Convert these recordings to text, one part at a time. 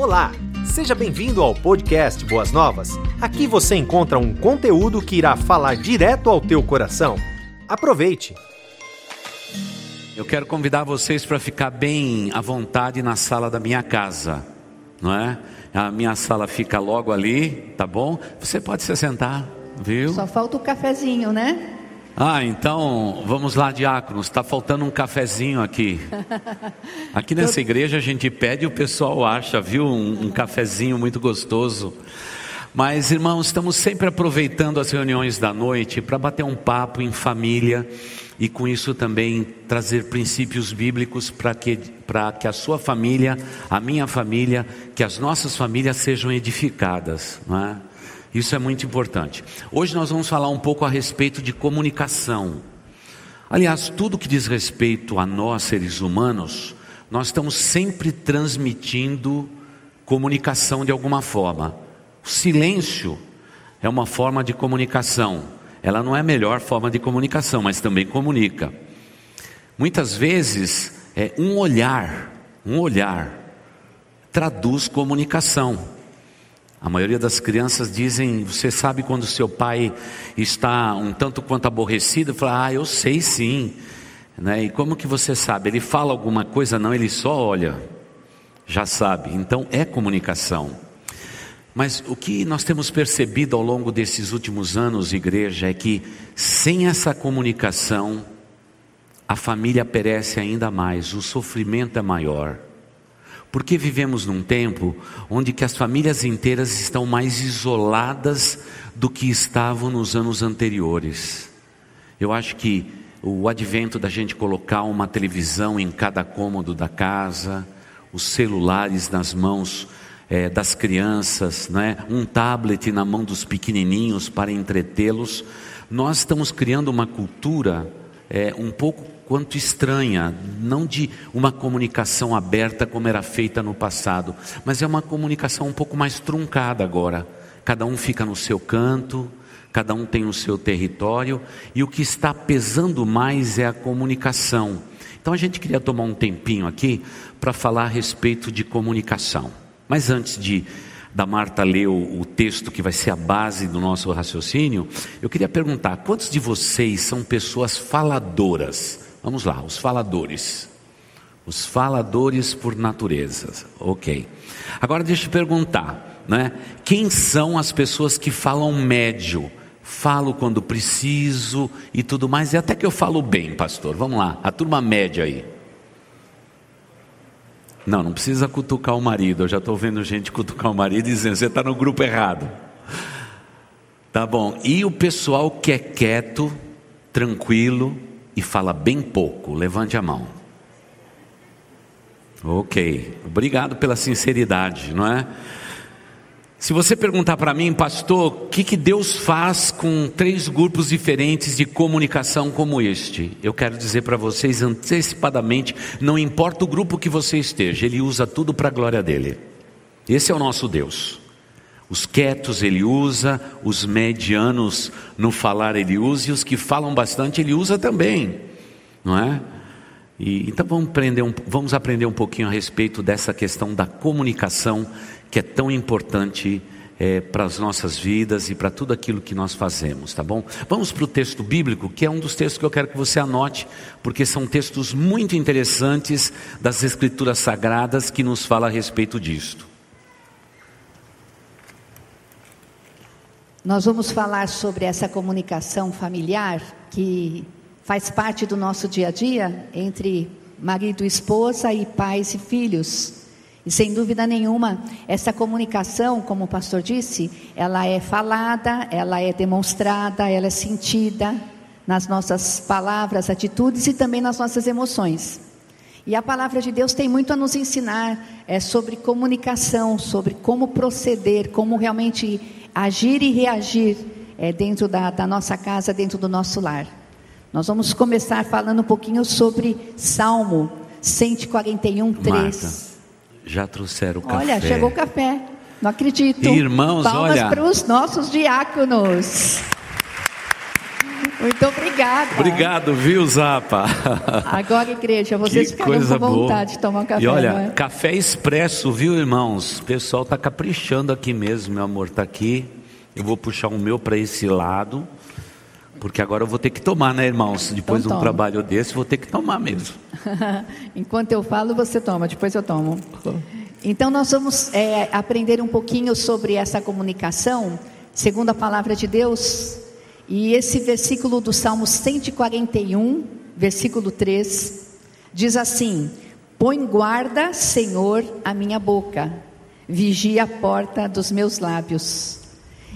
Olá, seja bem-vindo ao podcast Boas Novas. Aqui você encontra um conteúdo que irá falar direto ao teu coração. Aproveite! Eu quero convidar vocês para ficar bem à vontade na sala da minha casa, não é? A minha sala fica logo ali, tá bom? Você pode se sentar, viu? Só falta o cafezinho, né? Ah, então vamos lá, diáconos. Está faltando um cafezinho aqui. Aqui nessa igreja a gente pede e o pessoal acha, viu? Um, um cafezinho muito gostoso. Mas, irmãos, estamos sempre aproveitando as reuniões da noite para bater um papo em família e com isso também trazer princípios bíblicos para que, para que a sua família, a minha família, que as nossas famílias sejam edificadas, não é? Isso é muito importante. Hoje nós vamos falar um pouco a respeito de comunicação. Aliás, tudo que diz respeito a nós, seres humanos, nós estamos sempre transmitindo comunicação de alguma forma. O silêncio é uma forma de comunicação. Ela não é a melhor forma de comunicação, mas também comunica. Muitas vezes, é um olhar, um olhar, traduz comunicação. A maioria das crianças dizem: Você sabe quando seu pai está um tanto quanto aborrecido? Fala: Ah, eu sei sim. Né? E como que você sabe? Ele fala alguma coisa? Não, ele só olha. Já sabe. Então é comunicação. Mas o que nós temos percebido ao longo desses últimos anos, igreja, é que sem essa comunicação, a família perece ainda mais, o sofrimento é maior. Porque vivemos num tempo onde que as famílias inteiras estão mais isoladas do que estavam nos anos anteriores. Eu acho que o advento da gente colocar uma televisão em cada cômodo da casa, os celulares nas mãos é, das crianças, né? um tablet na mão dos pequenininhos para entretê-los, nós estamos criando uma cultura é, um pouco quanto estranha, não de uma comunicação aberta como era feita no passado, mas é uma comunicação um pouco mais truncada agora. Cada um fica no seu canto, cada um tem o seu território, e o que está pesando mais é a comunicação. Então a gente queria tomar um tempinho aqui para falar a respeito de comunicação. Mas antes de da Marta ler o, o, texto que vai ser a base do nosso raciocínio, eu queria perguntar: quantos de vocês são pessoas faladoras? Vamos lá, os faladores. Os faladores por natureza. Ok. Agora deixa eu perguntar, né? Quem são as pessoas que falam médio? Falo quando preciso e tudo mais, e até que eu falo bem, pastor. Vamos lá, a turma média aí. Não, não precisa cutucar o marido. Eu já estou vendo gente cutucar o marido dizendo: você está no grupo errado. Tá bom. E o pessoal que é quieto, tranquilo, e fala bem pouco, levante a mão. Ok, obrigado pela sinceridade, não é? Se você perguntar para mim, pastor, o que, que Deus faz com três grupos diferentes de comunicação como este? Eu quero dizer para vocês antecipadamente: não importa o grupo que você esteja, Ele usa tudo para a glória dele. Esse é o nosso Deus. Os quietos ele usa, os medianos no falar ele usa, e os que falam bastante ele usa também, não é? E, então vamos aprender, um, vamos aprender um pouquinho a respeito dessa questão da comunicação que é tão importante é, para as nossas vidas e para tudo aquilo que nós fazemos, tá bom? Vamos para o texto bíblico, que é um dos textos que eu quero que você anote, porque são textos muito interessantes das Escrituras Sagradas que nos fala a respeito disto. Nós vamos falar sobre essa comunicação familiar que faz parte do nosso dia a dia entre marido e esposa e pais e filhos. Sem dúvida nenhuma, essa comunicação, como o pastor disse, ela é falada, ela é demonstrada, ela é sentida nas nossas palavras, atitudes e também nas nossas emoções. E a palavra de Deus tem muito a nos ensinar é, sobre comunicação, sobre como proceder, como realmente agir e reagir é, dentro da, da nossa casa, dentro do nosso lar. Nós vamos começar falando um pouquinho sobre Salmo 141, 3. Marta, já trouxeram o café. Olha, chegou o café. Não acredito. Irmãos, Palmas olha. para os nossos diáconos. Muito obrigada. Obrigado, viu, Zapa? Agora, igreja, vocês que ficaram com vontade boa. de tomar um café. E olha, é? café expresso, viu, irmãos? O pessoal tá caprichando aqui mesmo, meu amor, tá aqui. Eu vou puxar o meu para esse lado, porque agora eu vou ter que tomar, né, irmãos? Depois Então de um toma. trabalho desse, vou ter que tomar mesmo. Enquanto eu falo, você toma, depois eu tomo. Então, nós vamos é, aprender um pouquinho sobre essa comunicação, segundo a palavra de Deus. E esse versículo do Salmo 141, versículo 3, diz assim: Põe guarda, Senhor, a minha boca, vigia a porta dos meus lábios.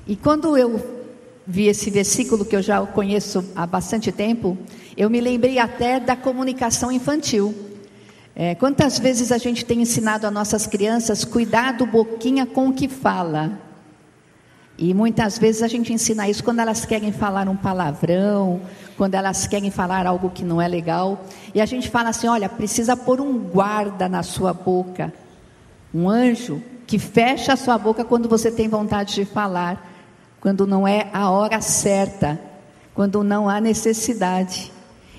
E quando eu vi esse versículo que eu já conheço há bastante tempo, eu me lembrei até da comunicação infantil. É, quantas vezes a gente tem ensinado a nossas crianças cuidado boquinha com o que fala? E muitas vezes a gente ensina isso quando elas querem falar um palavrão, quando elas querem falar algo que não é legal. E a gente fala assim: olha, precisa pôr um guarda na sua boca, um anjo que fecha a sua boca quando você tem vontade de falar, quando não é a hora certa, quando não há necessidade.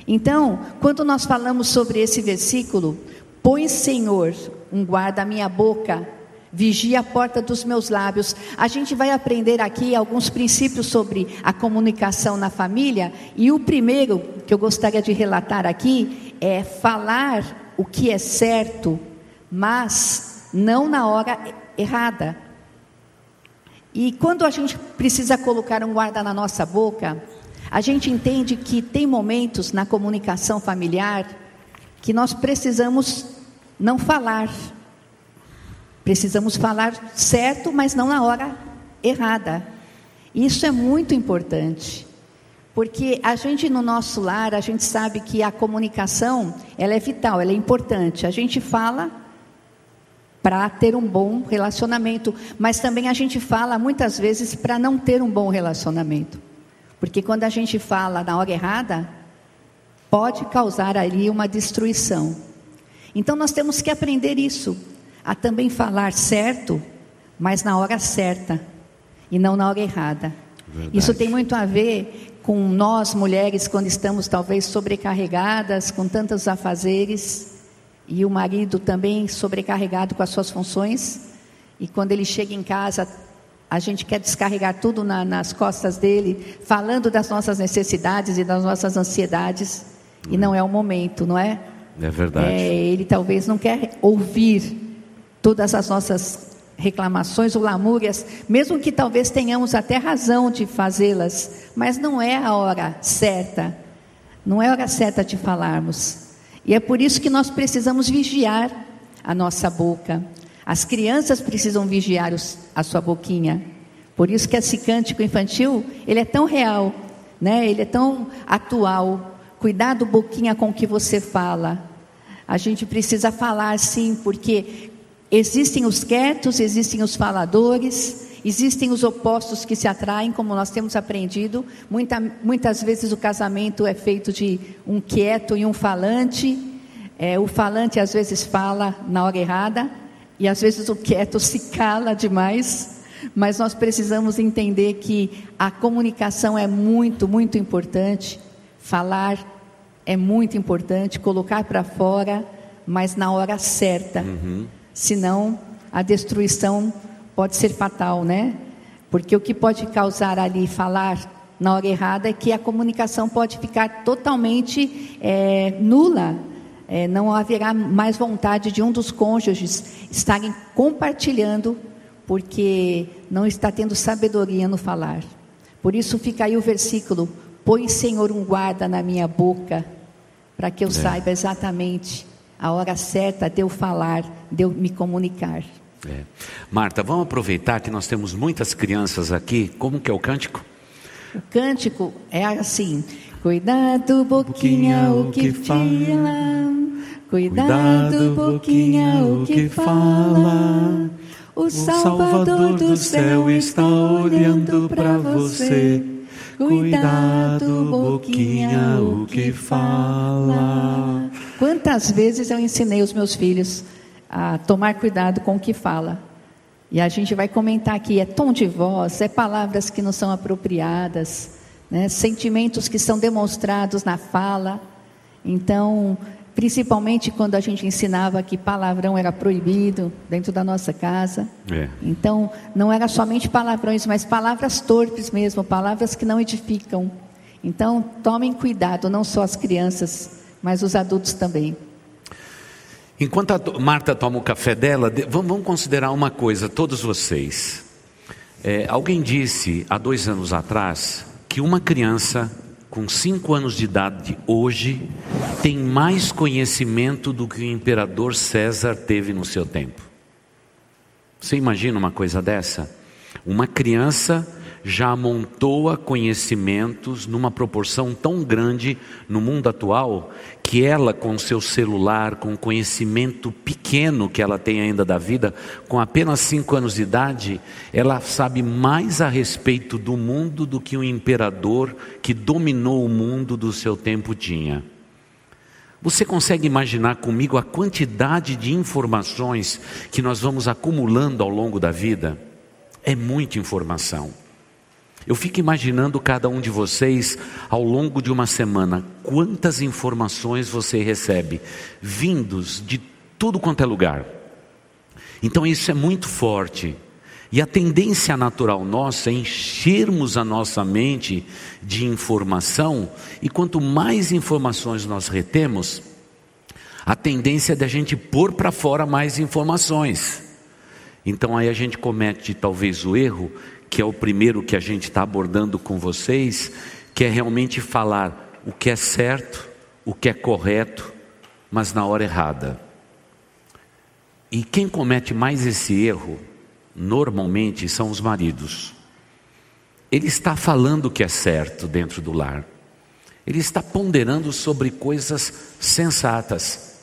Então, quando nós falamos sobre esse versículo, põe Senhor um guarda à minha boca, vigia a porta dos meus lábios. A gente vai aprender aqui alguns princípios sobre a comunicação na família, e o primeiro que eu gostaria de relatar aqui é falar o que é certo, mas não na hora errada. E quando a gente precisa colocar um guarda na nossa boca, a gente entende que tem momentos na comunicação familiar que nós precisamos não falar. Precisamos falar certo, mas não na hora errada. Isso é muito importante. Porque a gente no nosso lar, a gente sabe que a comunicação, ela é vital, ela é importante. A gente fala para ter um bom relacionamento, mas também a gente fala muitas vezes para não ter um bom relacionamento. Porque quando a gente fala na hora errada, pode causar ali uma destruição. Então nós temos que aprender isso, a também falar certo, mas na hora certa e não na hora errada. Verdade. Isso tem muito a ver com nós mulheres quando estamos talvez sobrecarregadas com tantos afazeres e o marido também sobrecarregado com as suas funções e quando ele chega em casa a gente quer descarregar tudo na, nas costas dele, falando das nossas necessidades e das nossas ansiedades, e não é o momento, não é? É verdade. É, ele talvez não quer ouvir todas as nossas reclamações ou lamúrias, mesmo que talvez tenhamos até razão de fazê-las, mas não é a hora certa, não é a hora certa de falarmos. E é por isso que nós precisamos vigiar a nossa boca. As crianças precisam vigiar os, a sua boquinha. Por isso que esse cântico infantil, ele é tão real, né? Ele é tão atual. Cuidado boquinha com que você fala. A gente precisa falar sim, porque existem os quietos, existem os faladores, existem os opostos que se atraem, como nós temos aprendido. Muita, muitas vezes o casamento é feito de um quieto e um falante. É, o falante às vezes fala na hora errada, e às vezes o quieto se cala demais, mas nós precisamos entender que a comunicação é muito, muito importante. Falar é muito importante, colocar para fora, mas na hora certa. Uhum. Senão a destruição pode ser fatal, né? Porque o que pode causar ali falar na hora errada é que a comunicação pode ficar totalmente é, nula é, não haverá mais vontade de um dos cônjuges estarem compartilhando, porque não está tendo sabedoria no falar. Por isso fica aí o versículo: Põe, Senhor, um guarda na minha boca, para que eu é. saiba exatamente a hora certa de eu falar, de eu me comunicar. É. Marta, vamos aproveitar que nós temos muitas crianças aqui. Como que é o cântico? O cântico é assim: Cuidado, boquinha, o que fala. Cuidado, boquinha, o que fala. O Salvador do céu está olhando para você. Cuidado, boquinha, o que fala. Quantas vezes eu ensinei os meus filhos a tomar cuidado com o que fala? E a gente vai comentar aqui: é tom de voz, é palavras que não são apropriadas, né? sentimentos que são demonstrados na fala. Então, principalmente quando a gente ensinava que palavrão era proibido dentro da nossa casa. É. Então, não era somente palavrões, mas palavras torpes mesmo, palavras que não edificam. Então, tomem cuidado, não só as crianças, mas os adultos também. Enquanto a Marta toma o café dela, vamos considerar uma coisa, todos vocês. É, alguém disse há dois anos atrás que uma criança com cinco anos de idade hoje tem mais conhecimento do que o imperador César teve no seu tempo. Você imagina uma coisa dessa? Uma criança já amontoa conhecimentos numa proporção tão grande no mundo atual que ela, com seu celular, com o conhecimento pequeno que ela tem ainda da vida, com apenas cinco anos de idade, ela sabe mais a respeito do mundo do que o imperador que dominou o mundo do seu tempo tinha. Você consegue imaginar comigo a quantidade de informações que nós vamos acumulando ao longo da vida? É muita informação. Eu fico imaginando cada um de vocês ao longo de uma semana, quantas informações você recebe, vindos de tudo quanto é lugar. Então isso é muito forte. E a tendência natural nossa é enchermos a nossa mente de informação, e quanto mais informações nós retemos, a tendência é da gente pôr para fora mais informações. Então aí a gente comete talvez o erro que é o primeiro que a gente está abordando com vocês, que é realmente falar o que é certo, o que é correto, mas na hora errada. E quem comete mais esse erro, normalmente, são os maridos. Ele está falando o que é certo dentro do lar. Ele está ponderando sobre coisas sensatas.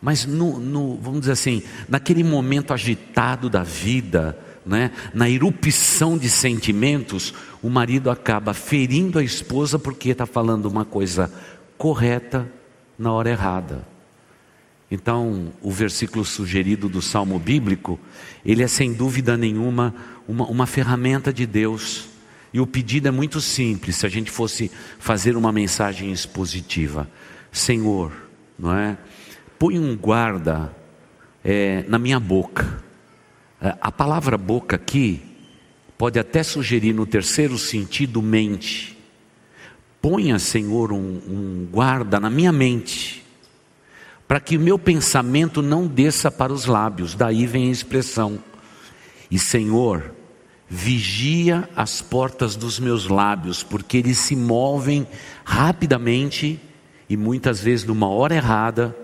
Mas no, no, vamos dizer assim, naquele momento agitado da vida, né, na erupção de sentimentos, o marido acaba ferindo a esposa porque está falando uma coisa correta na hora errada. Então, o versículo sugerido do Salmo bíblico, ele é sem dúvida nenhuma uma, uma ferramenta de Deus. E o pedido é muito simples, se a gente fosse fazer uma mensagem expositiva. Senhor, não é? Põe um guarda é, na minha boca a palavra boca aqui pode até sugerir no terceiro sentido mente. Ponha, Senhor, um, um guarda na minha mente, para que o meu pensamento não desça para os lábios, daí vem a expressão. E, Senhor, vigia as portas dos meus lábios, porque eles se movem rapidamente e muitas vezes numa hora errada,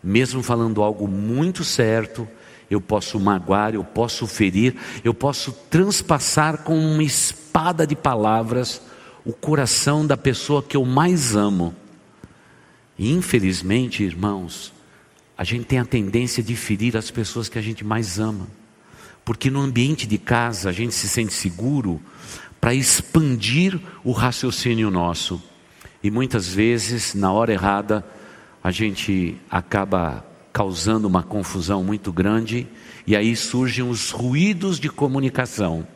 mesmo falando algo muito certo, eu posso magoar, eu posso ferir, eu posso transpassar com uma espada de palavras o coração da pessoa que eu mais amo. E infelizmente, irmãos, a gente tem a tendência de ferir as pessoas que a gente mais ama. Porque no ambiente de casa a gente se sente seguro para expandir o raciocínio nosso. E muitas vezes, na hora errada, a gente acaba causando uma confusão muito grande, e aí surgem os ruídos de comunicação,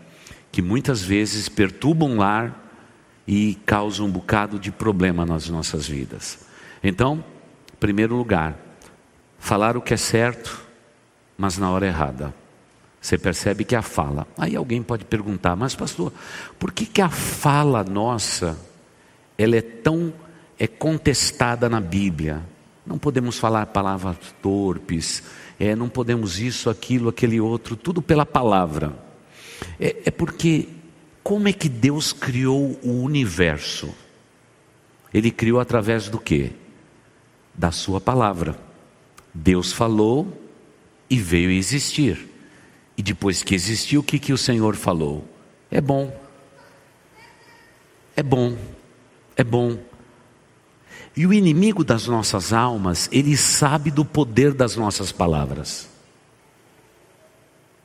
que muitas vezes perturbam o lar e causam um bocado de problema nas nossas vidas. Então, em primeiro lugar, falar o que é certo, mas na hora errada. Você percebe que a fala. Aí alguém pode perguntar, mas pastor, por que, que a fala nossa ela é tão é contestada na Bíblia? Não podemos falar palavras torpes, é, não podemos isso, aquilo, aquele outro, tudo pela palavra. É, é porque, como é que Deus criou o universo? Ele criou através do que? Da Sua palavra. Deus falou e veio existir. E depois que existiu, o que, que o Senhor falou? É bom. É bom. É bom. E o inimigo das nossas almas, ele sabe do poder das nossas palavras.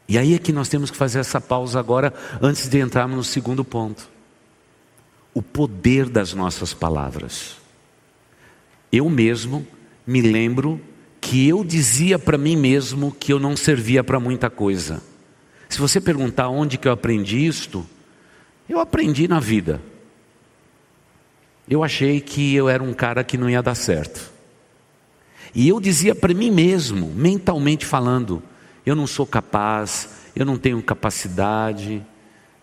E aí é que nós temos que fazer essa pausa agora, antes de entrarmos no segundo ponto. O poder das nossas palavras. Eu mesmo me lembro que eu dizia para mim mesmo que eu não servia para muita coisa. Se você perguntar onde que eu aprendi isto, eu aprendi na vida. Eu achei que eu era um cara que não ia dar certo. E eu dizia para mim mesmo, mentalmente falando, eu não sou capaz, eu não tenho capacidade,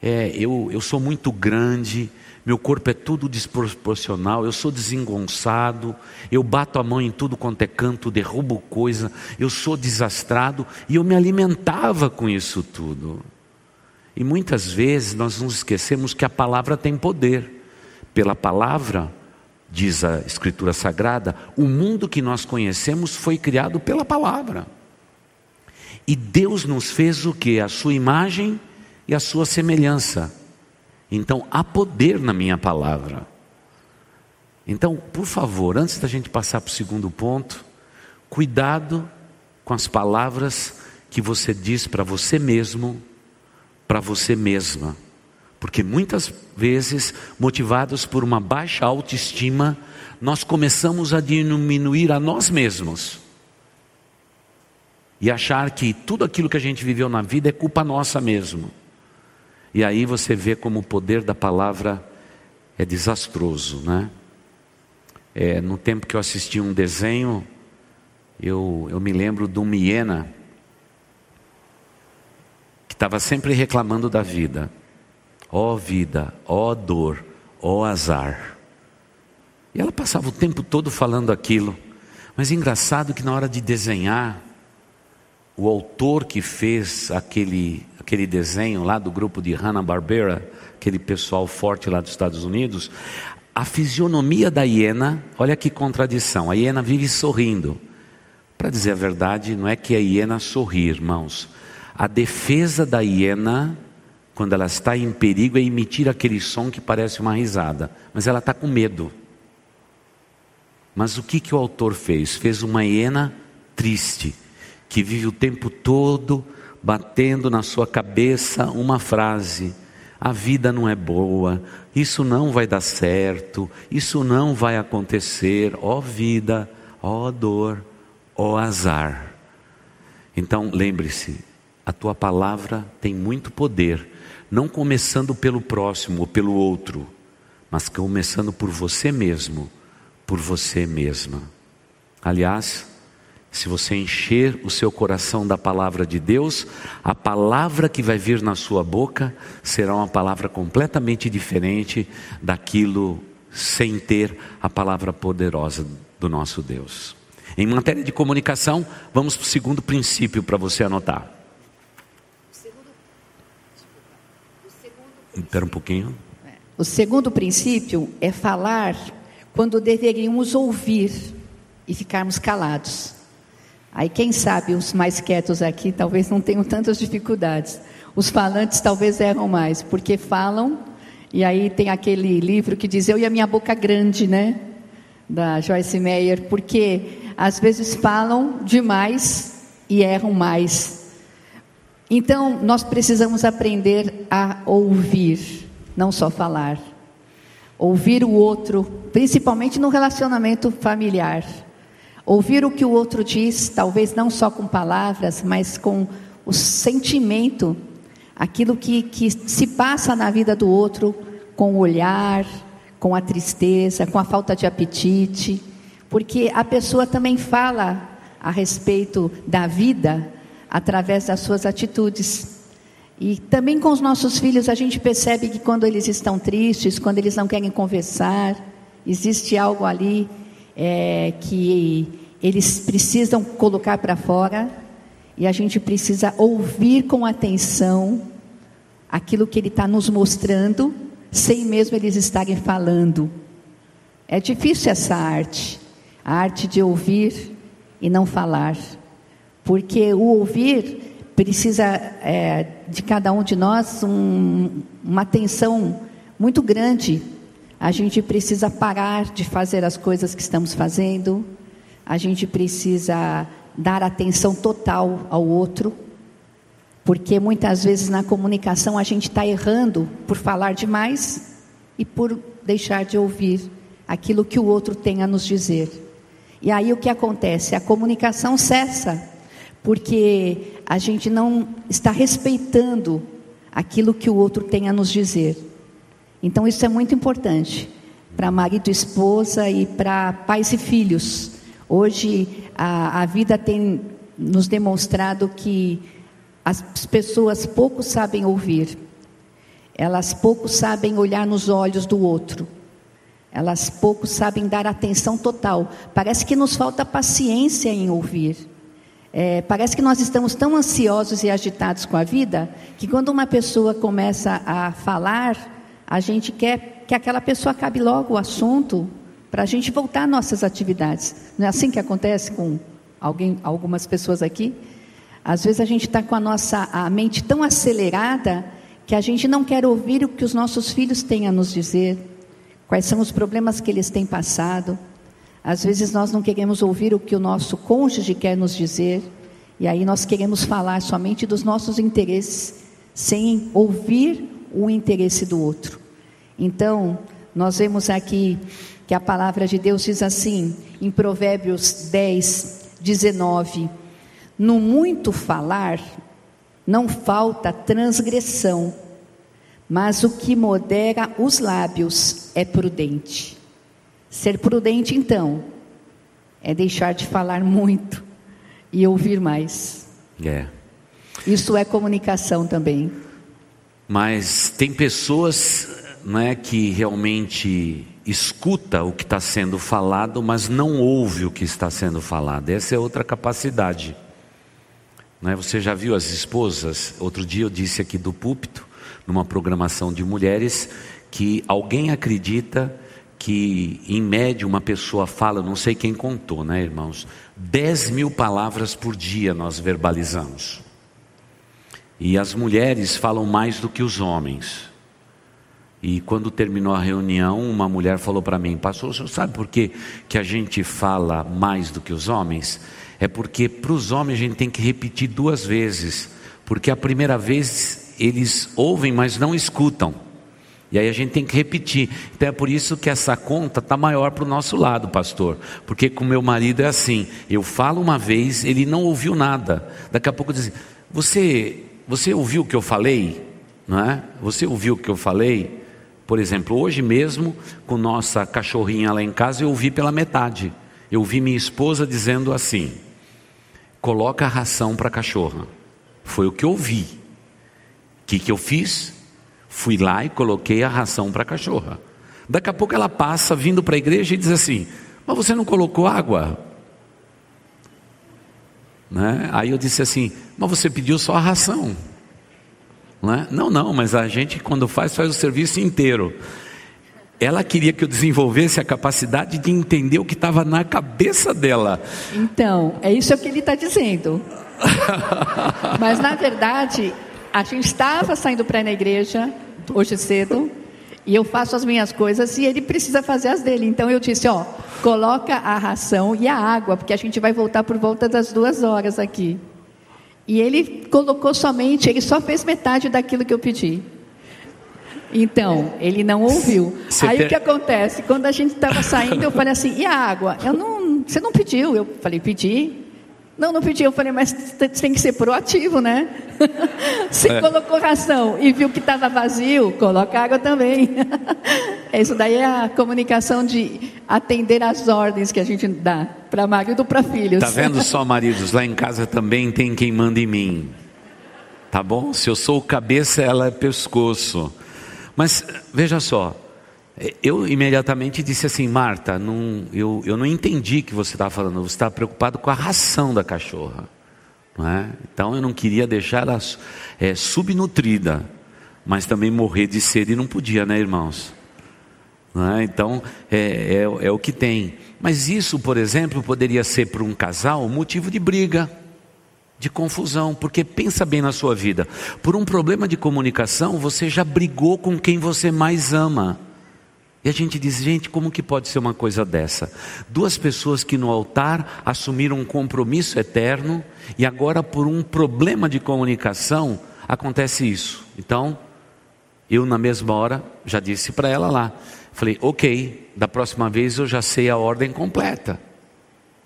é, eu, eu sou muito grande, meu corpo é tudo desproporcional, eu sou desengonçado, eu bato a mão em tudo quanto é canto, derrubo coisa, eu sou desastrado e eu me alimentava com isso tudo. E muitas vezes nós nos esquecemos que a palavra tem poder. Pela palavra, diz a Escritura Sagrada, o mundo que nós conhecemos foi criado pela palavra. E Deus nos fez o que? A sua imagem e a sua semelhança. Então há poder na minha palavra. Então, por favor, antes da gente passar para o segundo ponto, cuidado com as palavras que você diz para você mesmo, para você mesma. Porque muitas vezes, motivados por uma baixa autoestima, nós começamos a diminuir a nós mesmos. E achar que tudo aquilo que a gente viveu na vida é culpa nossa mesmo. E aí você vê como o poder da palavra é desastroso, né? É, no tempo que eu assisti um desenho, eu, eu me lembro de uma que estava sempre reclamando da vida. Ó vida, ó dor, ó azar. E ela passava o tempo todo falando aquilo. Mas engraçado que na hora de desenhar, o autor que fez aquele, aquele desenho lá do grupo de Hanna-Barbera, aquele pessoal forte lá dos Estados Unidos, a fisionomia da hiena, olha que contradição, a hiena vive sorrindo. Para dizer a verdade, não é que a hiena sorri, irmãos. A defesa da hiena quando ela está em perigo, é emitir aquele som que parece uma risada, mas ela está com medo. Mas o que, que o autor fez? Fez uma hiena triste, que vive o tempo todo batendo na sua cabeça uma frase: a vida não é boa, isso não vai dar certo, isso não vai acontecer, ó vida, ó dor, ó azar. Então lembre-se, a tua palavra tem muito poder não começando pelo próximo ou pelo outro, mas começando por você mesmo, por você mesma. Aliás, se você encher o seu coração da palavra de Deus, a palavra que vai vir na sua boca será uma palavra completamente diferente daquilo sem ter a palavra poderosa do nosso Deus. Em matéria de comunicação, vamos para o segundo princípio para você anotar. Espera um pouquinho. O segundo princípio é falar quando deveríamos ouvir e ficarmos calados. Aí, quem sabe, os mais quietos aqui talvez não tenham tantas dificuldades. Os falantes talvez erram mais, porque falam, e aí tem aquele livro que diz Eu e a minha boca grande, né? Da Joyce Meyer, porque às vezes falam demais e erram mais. Então, nós precisamos aprender a ouvir, não só falar. Ouvir o outro, principalmente no relacionamento familiar. Ouvir o que o outro diz, talvez não só com palavras, mas com o sentimento, aquilo que, que se passa na vida do outro, com o olhar, com a tristeza, com a falta de apetite, porque a pessoa também fala a respeito da vida através das suas atitudes. E também com os nossos filhos a gente percebe que quando eles estão tristes, quando eles não querem conversar, existe algo ali é, que eles precisam colocar para fora e a gente precisa ouvir com atenção aquilo que ele está nos mostrando, sem mesmo eles estarem falando. É difícil essa arte, a arte de ouvir e não falar. Porque o ouvir precisa é, de cada um de nós um, uma atenção muito grande. A gente precisa parar de fazer as coisas que estamos fazendo, a gente precisa dar atenção total ao outro, porque muitas vezes na comunicação a gente está errando por falar demais e por deixar de ouvir aquilo que o outro tem a nos dizer. E aí o que acontece? A comunicação cessa porque a gente não está respeitando aquilo que o outro tem a nos dizer. Então isso é muito importante. para marido e esposa e para pais e filhos. Hoje a, a vida tem nos demonstrado que as pessoas pouco sabem ouvir, elas pouco sabem olhar nos olhos do outro, elas pouco sabem dar atenção total. Parece que nos falta paciência em ouvir. É, parece que nós estamos tão ansiosos e agitados com a vida que quando uma pessoa começa a falar, a gente quer que aquela pessoa acabe logo o assunto para a gente voltar às nossas atividades. Não é assim que acontece com alguém, algumas pessoas aqui? Às vezes a gente está com a nossa a mente tão acelerada que a gente não quer ouvir o que os nossos filhos têm a nos dizer, quais são os problemas que eles têm passado. Às vezes nós não queremos ouvir o que o nosso cônjuge quer nos dizer, e aí nós queremos falar somente dos nossos interesses, sem ouvir o interesse do outro. Então, nós vemos aqui que a palavra de Deus diz assim, em Provérbios 10, 19: No muito falar, não falta transgressão, mas o que modera os lábios é prudente. Ser prudente, então, é deixar de falar muito e ouvir mais. É. Isso é comunicação também. Mas tem pessoas né, que realmente escuta o que está sendo falado, mas não ouve o que está sendo falado. Essa é outra capacidade. Né? Você já viu as esposas? Outro dia eu disse aqui do púlpito, numa programação de mulheres, que alguém acredita que em média uma pessoa fala, não sei quem contou, né, irmãos? 10 mil palavras por dia nós verbalizamos. E as mulheres falam mais do que os homens. E quando terminou a reunião, uma mulher falou para mim, pastor, o senhor sabe por que, que a gente fala mais do que os homens? É porque para os homens a gente tem que repetir duas vezes, porque a primeira vez eles ouvem, mas não escutam. E aí a gente tem que repetir. Então é por isso que essa conta está maior para o nosso lado, pastor. Porque com meu marido é assim: eu falo uma vez, ele não ouviu nada. Daqui a pouco diz: Você, você ouviu o que eu falei? Não é? Você ouviu o que eu falei? Por exemplo, hoje mesmo, com nossa cachorrinha lá em casa, eu ouvi pela metade. Eu ouvi minha esposa dizendo assim: Coloca a ração para a cachorra. Foi o que eu ouvi. O que, que eu fiz? Fui lá e coloquei a ração para a cachorra. Daqui a pouco ela passa vindo para a igreja e diz assim: Mas você não colocou água? Né? Aí eu disse assim: Mas você pediu só a ração. Né? Não, não, mas a gente quando faz, faz o serviço inteiro. Ela queria que eu desenvolvesse a capacidade de entender o que estava na cabeça dela. Então, é isso que ele está dizendo. mas na verdade, a gente estava saindo para ir na igreja hoje cedo e eu faço as minhas coisas e ele precisa fazer as dele. Então eu disse, ó, coloca a ração e a água, porque a gente vai voltar por volta das duas horas aqui. E ele colocou somente, ele só fez metade daquilo que eu pedi. Então, ele não ouviu. Você Aí ter... o que acontece? Quando a gente estava saindo, eu falei assim, e a água? Eu não, você não pediu. Eu falei, pedi. Não, não pedi. Eu falei, mas tem que ser proativo, né? Se é. colocou ração e viu que estava vazio, coloca água também. Isso daí é a comunicação de atender às ordens que a gente dá para marido para filhos. Tá vendo só, maridos? Lá em casa também tem quem manda em mim. Tá bom? Se eu sou cabeça, ela é pescoço. Mas veja só, eu imediatamente disse assim, Marta, não, eu, eu não entendi que você estava falando, você estava preocupado com a ração da cachorra. Não é? Então eu não queria deixar ela é, subnutrida, mas também morrer de sede não podia, né, irmãos? Não é? Então é, é, é o que tem. Mas isso, por exemplo, poderia ser para um casal motivo de briga de confusão, porque pensa bem na sua vida. Por um problema de comunicação, você já brigou com quem você mais ama. E a gente diz, gente, como que pode ser uma coisa dessa? Duas pessoas que no altar assumiram um compromisso eterno e agora por um problema de comunicação acontece isso. Então, eu na mesma hora já disse para ela lá, falei, ok, da próxima vez eu já sei a ordem completa.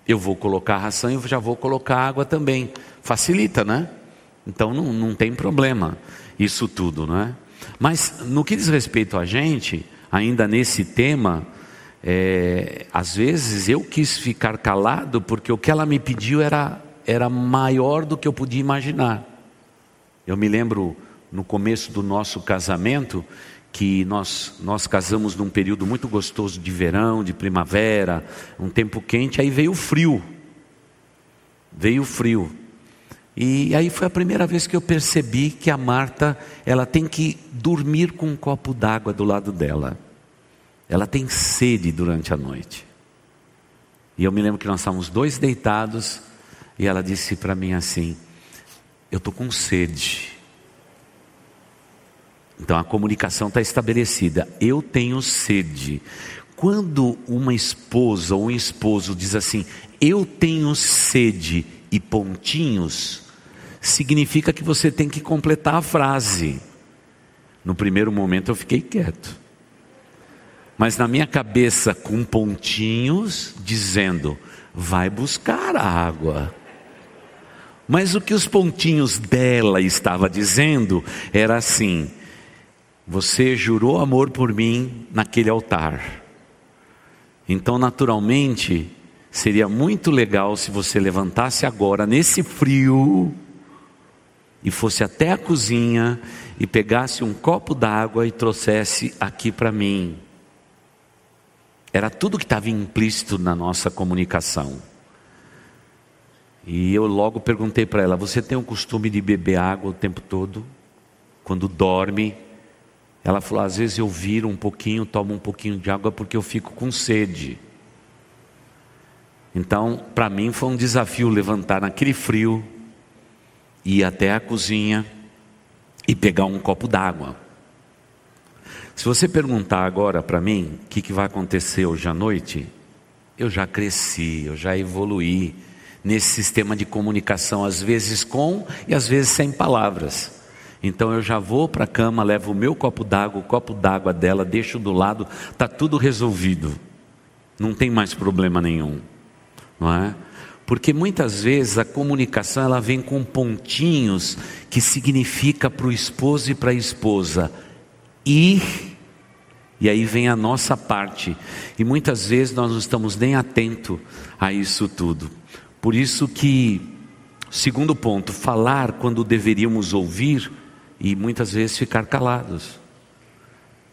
Eu vou colocar a ração e eu já vou colocar água também. Facilita, né? Então não, não tem problema isso tudo, não é? Mas no que diz respeito a gente, ainda nesse tema, é, às vezes eu quis ficar calado porque o que ela me pediu era, era maior do que eu podia imaginar. Eu me lembro no começo do nosso casamento que nós, nós casamos num período muito gostoso de verão, de primavera, um tempo quente, aí veio o frio. Veio o frio. E aí foi a primeira vez que eu percebi que a Marta, ela tem que dormir com um copo d'água do lado dela. Ela tem sede durante a noite. E eu me lembro que nós estávamos dois deitados e ela disse para mim assim: Eu estou com sede. Então a comunicação está estabelecida. Eu tenho sede. Quando uma esposa ou um esposo diz assim, eu tenho sede e pontinhos, significa que você tem que completar a frase. No primeiro momento eu fiquei quieto. Mas na minha cabeça, com pontinhos, dizendo: vai buscar água. Mas o que os pontinhos dela estava dizendo era assim: você jurou amor por mim naquele altar. Então, naturalmente, seria muito legal se você levantasse agora, nesse frio, e fosse até a cozinha e pegasse um copo d'água e trouxesse aqui para mim. Era tudo que estava implícito na nossa comunicação. E eu logo perguntei para ela: Você tem o costume de beber água o tempo todo? Quando dorme? Ela falou: Às vezes eu viro um pouquinho, tomo um pouquinho de água porque eu fico com sede. Então, para mim foi um desafio levantar naquele frio, ir até a cozinha e pegar um copo d'água. Se você perguntar agora para mim o que, que vai acontecer hoje à noite, eu já cresci, eu já evoluí nesse sistema de comunicação, às vezes com e às vezes sem palavras. Então eu já vou para a cama, levo o meu copo d'água, o copo d'água dela, deixo do lado, está tudo resolvido. Não tem mais problema nenhum, não é? Porque muitas vezes a comunicação ela vem com pontinhos que significa para o esposo e para a esposa ir, e aí vem a nossa parte. E muitas vezes nós não estamos nem atentos a isso tudo. Por isso que, segundo ponto, falar quando deveríamos ouvir e muitas vezes ficar calados.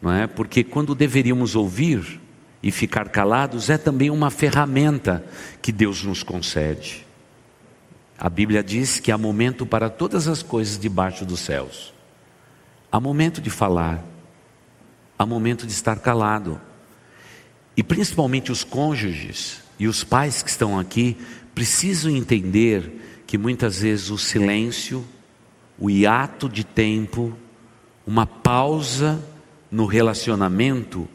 Não é? Porque quando deveríamos ouvir, e ficar calados é também uma ferramenta que Deus nos concede. A Bíblia diz que há momento para todas as coisas debaixo dos céus. Há momento de falar, há momento de estar calado. E principalmente os cônjuges e os pais que estão aqui precisam entender que muitas vezes o silêncio, o hiato de tempo, uma pausa no relacionamento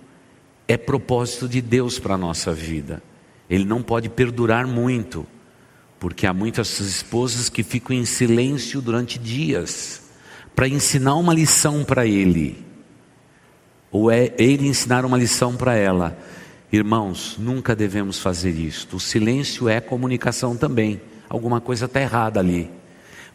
é propósito de Deus para a nossa vida. Ele não pode perdurar muito, porque há muitas esposas que ficam em silêncio durante dias para ensinar uma lição para ele, ou é ele ensinar uma lição para ela. Irmãos, nunca devemos fazer isto. O silêncio é comunicação também. Alguma coisa está errada ali.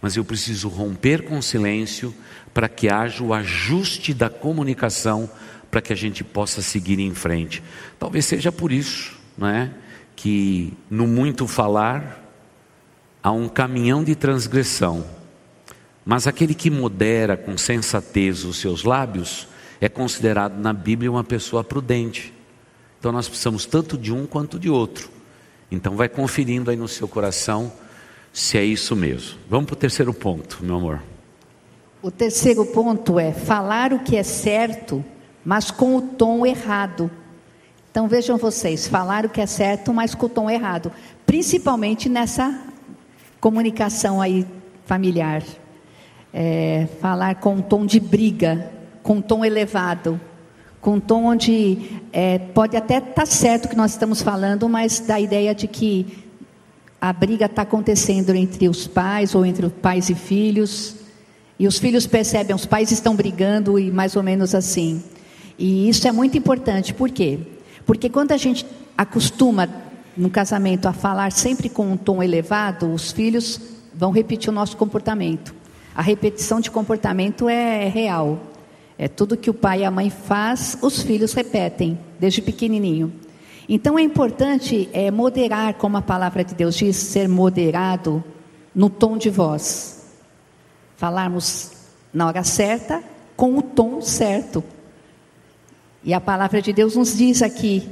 Mas eu preciso romper com o silêncio para que haja o ajuste da comunicação para que a gente possa seguir em frente. Talvez seja por isso, não é? Que no muito falar há um caminhão de transgressão, mas aquele que modera com sensatez os seus lábios é considerado na Bíblia uma pessoa prudente. Então nós precisamos tanto de um quanto de outro. Então vai conferindo aí no seu coração se é isso mesmo. Vamos para o terceiro ponto, meu amor. O terceiro ponto é falar o que é certo mas com o tom errado. Então vejam vocês, falar o que é certo, mas com o tom errado, principalmente nessa comunicação aí familiar. É, falar com um tom de briga, com um tom elevado, com um tom onde é, pode até estar tá certo que nós estamos falando, mas da ideia de que a briga está acontecendo entre os pais ou entre pais e filhos, e os filhos percebem, os pais estão brigando e mais ou menos assim. E isso é muito importante, por quê? Porque quando a gente acostuma no casamento a falar sempre com um tom elevado, os filhos vão repetir o nosso comportamento. A repetição de comportamento é real. É tudo que o pai e a mãe faz, os filhos repetem desde pequenininho. Então é importante é, moderar, como a palavra de Deus diz, ser moderado no tom de voz. Falarmos na hora certa, com o tom certo. E a palavra de Deus nos diz aqui,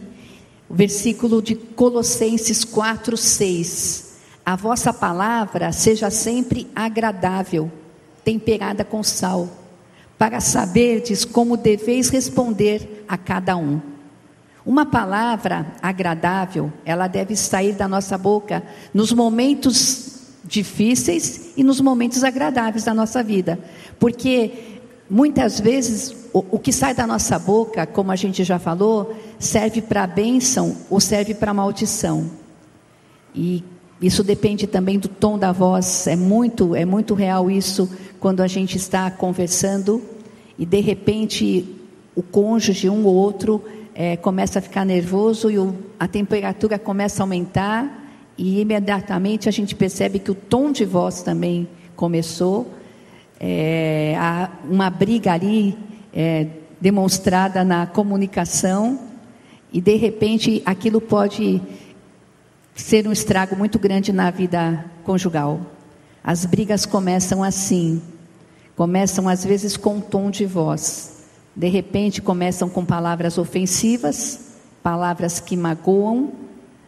o versículo de Colossenses 4, 6. A vossa palavra seja sempre agradável, temperada com sal, para saberdes como deveis responder a cada um. Uma palavra agradável, ela deve sair da nossa boca nos momentos difíceis e nos momentos agradáveis da nossa vida, porque muitas vezes o, o que sai da nossa boca, como a gente já falou, serve para bênção ou serve para maldição. E isso depende também do tom da voz, é muito, é muito real isso quando a gente está conversando e de repente o cônjuge, um ou outro, é, começa a ficar nervoso e o, a temperatura começa a aumentar e imediatamente a gente percebe que o tom de voz também começou, é, há uma briga ali é, demonstrada na comunicação e de repente aquilo pode ser um estrago muito grande na vida conjugal. As brigas começam assim, começam às vezes com um tom de voz. De repente começam com palavras ofensivas, palavras que magoam,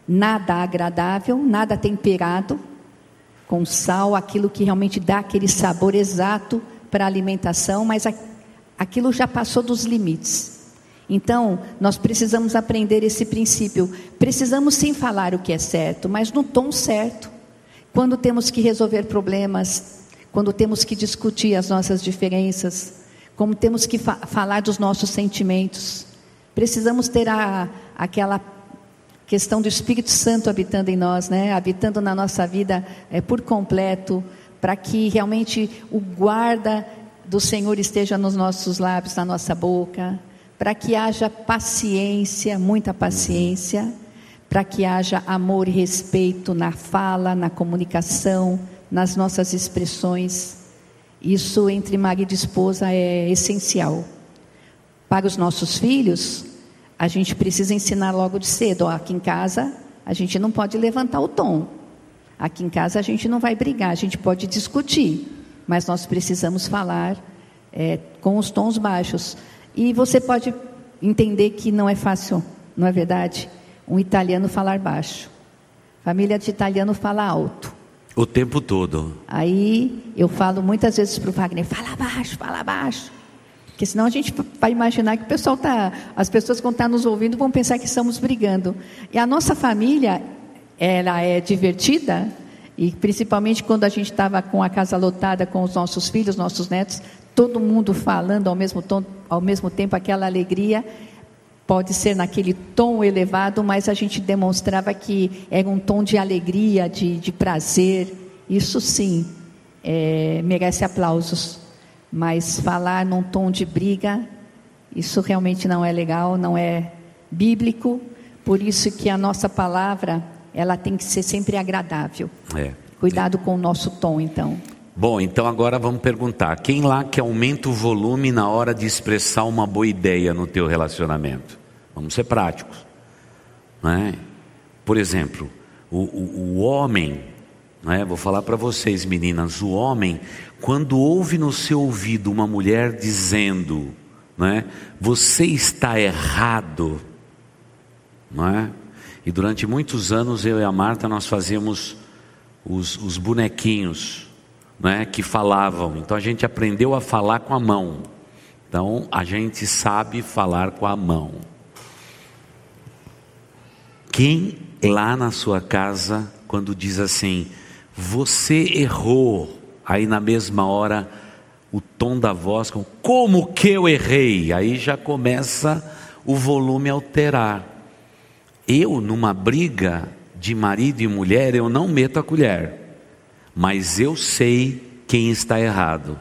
nada agradável, nada temperado, com sal, aquilo que realmente dá aquele sabor exato para a alimentação, mas aquilo já passou dos limites. Então, nós precisamos aprender esse princípio. Precisamos sim falar o que é certo, mas no tom certo. Quando temos que resolver problemas, quando temos que discutir as nossas diferenças, como temos que fa falar dos nossos sentimentos. Precisamos ter a, aquela questão do Espírito Santo habitando em nós, né? habitando na nossa vida é, por completo, para que realmente o guarda do Senhor esteja nos nossos lábios, na nossa boca, para que haja paciência, muita paciência, para que haja amor e respeito na fala, na comunicação, nas nossas expressões. Isso entre marido e esposa é essencial. Para os nossos filhos, a gente precisa ensinar logo de cedo. Ó, aqui em casa, a gente não pode levantar o tom. Aqui em casa, a gente não vai brigar, a gente pode discutir, mas nós precisamos falar é, com os tons baixos. E você pode entender que não é fácil, não é verdade? Um italiano falar baixo. Família de italiano fala alto. O tempo todo. Aí eu falo muitas vezes para o Wagner: fala baixo, fala baixo. Porque senão a gente vai imaginar que o pessoal tá, as pessoas que vão estar nos ouvindo vão pensar que estamos brigando. E a nossa família, ela é divertida, e principalmente quando a gente estava com a casa lotada com os nossos filhos, nossos netos, todo mundo falando ao mesmo, tom, ao mesmo tempo aquela alegria. Pode ser naquele tom elevado, mas a gente demonstrava que era um tom de alegria, de, de prazer. Isso sim é, merece aplausos. Mas falar num tom de briga, isso realmente não é legal, não é bíblico. Por isso que a nossa palavra, ela tem que ser sempre agradável. É. Cuidado com o nosso tom, então. Bom, então agora vamos perguntar: quem lá que aumenta o volume na hora de expressar uma boa ideia no teu relacionamento? Vamos ser práticos, né? Por exemplo, o, o, o homem, né? Vou falar para vocês, meninas, o homem, quando ouve no seu ouvido uma mulher dizendo, né? Você está errado, não é? E durante muitos anos eu e a Marta nós fazíamos os, os bonequinhos né, que falavam. Então a gente aprendeu a falar com a mão. Então a gente sabe falar com a mão. Quem lá na sua casa, quando diz assim, você errou, aí na mesma hora o tom da voz, com, como que eu errei? Aí já começa o volume a alterar. Eu, numa briga de marido e mulher, eu não meto a colher mas eu sei quem está errado.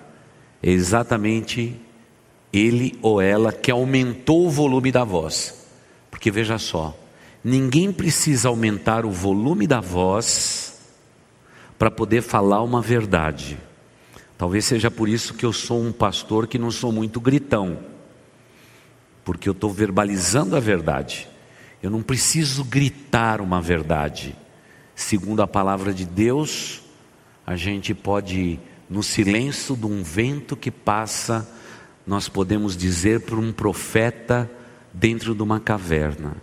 É exatamente ele ou ela que aumentou o volume da voz. Porque veja só, ninguém precisa aumentar o volume da voz para poder falar uma verdade. Talvez seja por isso que eu sou um pastor que não sou muito gritão, porque eu estou verbalizando a verdade. Eu não preciso gritar uma verdade. Segundo a palavra de Deus, a gente pode, no silêncio de um vento que passa, nós podemos dizer para um profeta dentro de uma caverna: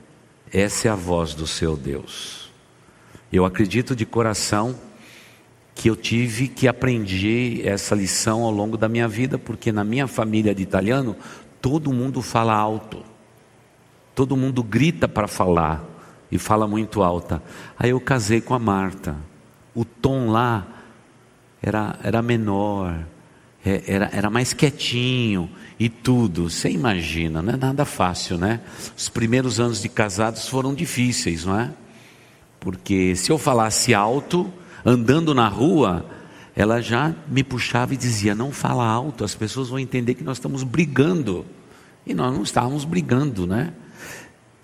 essa é a voz do seu Deus. Eu acredito de coração que eu tive que aprender essa lição ao longo da minha vida, porque na minha família de italiano, todo mundo fala alto, todo mundo grita para falar e fala muito alta. Aí eu casei com a Marta, o tom lá era, era menor, é, era, era mais quietinho e tudo. Você imagina, não é nada fácil, né? Os primeiros anos de casados foram difíceis, não é? Porque se eu falasse alto, andando na rua, ela já me puxava e dizia: Não fala alto, as pessoas vão entender que nós estamos brigando. E nós não estávamos brigando, né?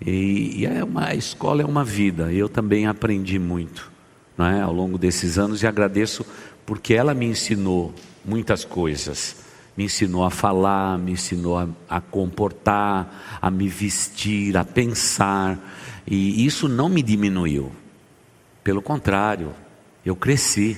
E, e é uma, a escola é uma vida, eu também aprendi muito é? ao longo desses anos e agradeço porque ela me ensinou muitas coisas. Me ensinou a falar, me ensinou a, a comportar, a me vestir, a pensar, e isso não me diminuiu. Pelo contrário, eu cresci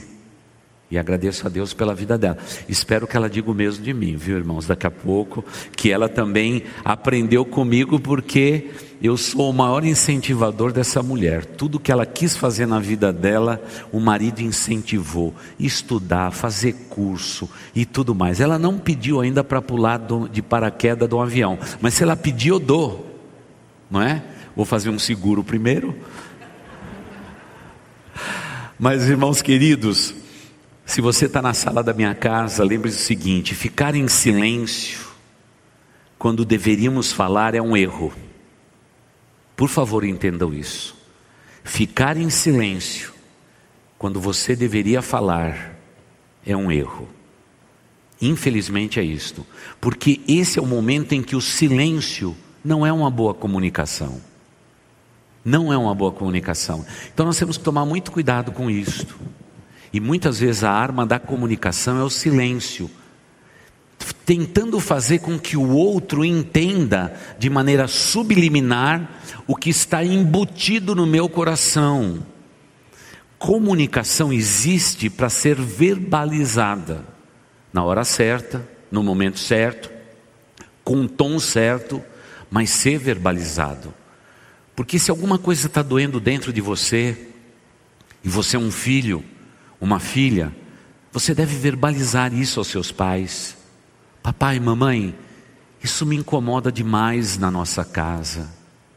e agradeço a Deus pela vida dela. Espero que ela diga o mesmo de mim, viu, irmãos? Daqui a pouco, que ela também aprendeu comigo, porque eu sou o maior incentivador dessa mulher. Tudo que ela quis fazer na vida dela, o marido incentivou. Estudar, fazer curso e tudo mais. Ela não pediu ainda para pular de paraquedas de um avião, mas se ela pedir, eu dou, não é? Vou fazer um seguro primeiro mas, irmãos queridos, se você está na sala da minha casa, lembre-se o seguinte: ficar em silêncio quando deveríamos falar é um erro. Por favor, entendam isso. Ficar em silêncio quando você deveria falar é um erro. Infelizmente é isto, porque esse é o momento em que o silêncio não é uma boa comunicação. Não é uma boa comunicação. Então nós temos que tomar muito cuidado com isto. E muitas vezes a arma da comunicação é o silêncio, tentando fazer com que o outro entenda de maneira subliminar o que está embutido no meu coração. Comunicação existe para ser verbalizada na hora certa, no momento certo, com o tom certo, mas ser verbalizado. Porque se alguma coisa está doendo dentro de você, e você é um filho, uma filha, você deve verbalizar isso aos seus pais. Papai, mamãe, isso me incomoda demais na nossa casa.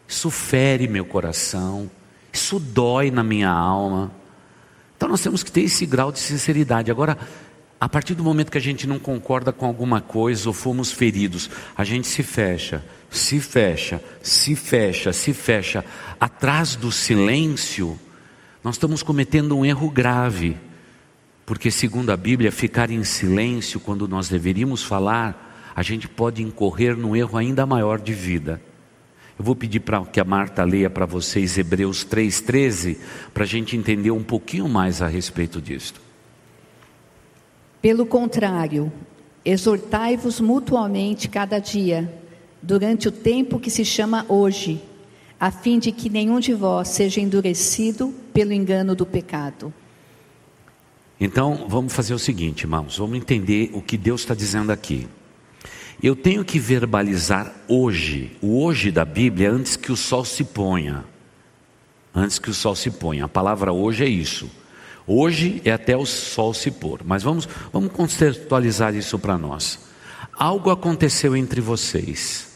Isso fere meu coração. Isso dói na minha alma. Então nós temos que ter esse grau de sinceridade. Agora, a partir do momento que a gente não concorda com alguma coisa ou fomos feridos, a gente se fecha, se fecha, se fecha, se fecha. Atrás do silêncio, nós estamos cometendo um erro grave. Porque, segundo a Bíblia, ficar em silêncio quando nós deveríamos falar, a gente pode incorrer num erro ainda maior de vida. Eu vou pedir para que a Marta leia para vocês Hebreus 3,13, para a gente entender um pouquinho mais a respeito disso. Pelo contrário, exortai-vos mutuamente cada dia, durante o tempo que se chama hoje, a fim de que nenhum de vós seja endurecido pelo engano do pecado. Então, vamos fazer o seguinte, irmãos, vamos entender o que Deus está dizendo aqui. Eu tenho que verbalizar hoje, o hoje da Bíblia, antes que o sol se ponha. Antes que o sol se ponha. A palavra hoje é isso. Hoje é até o sol se pôr, mas vamos, vamos contextualizar isso para nós. Algo aconteceu entre vocês,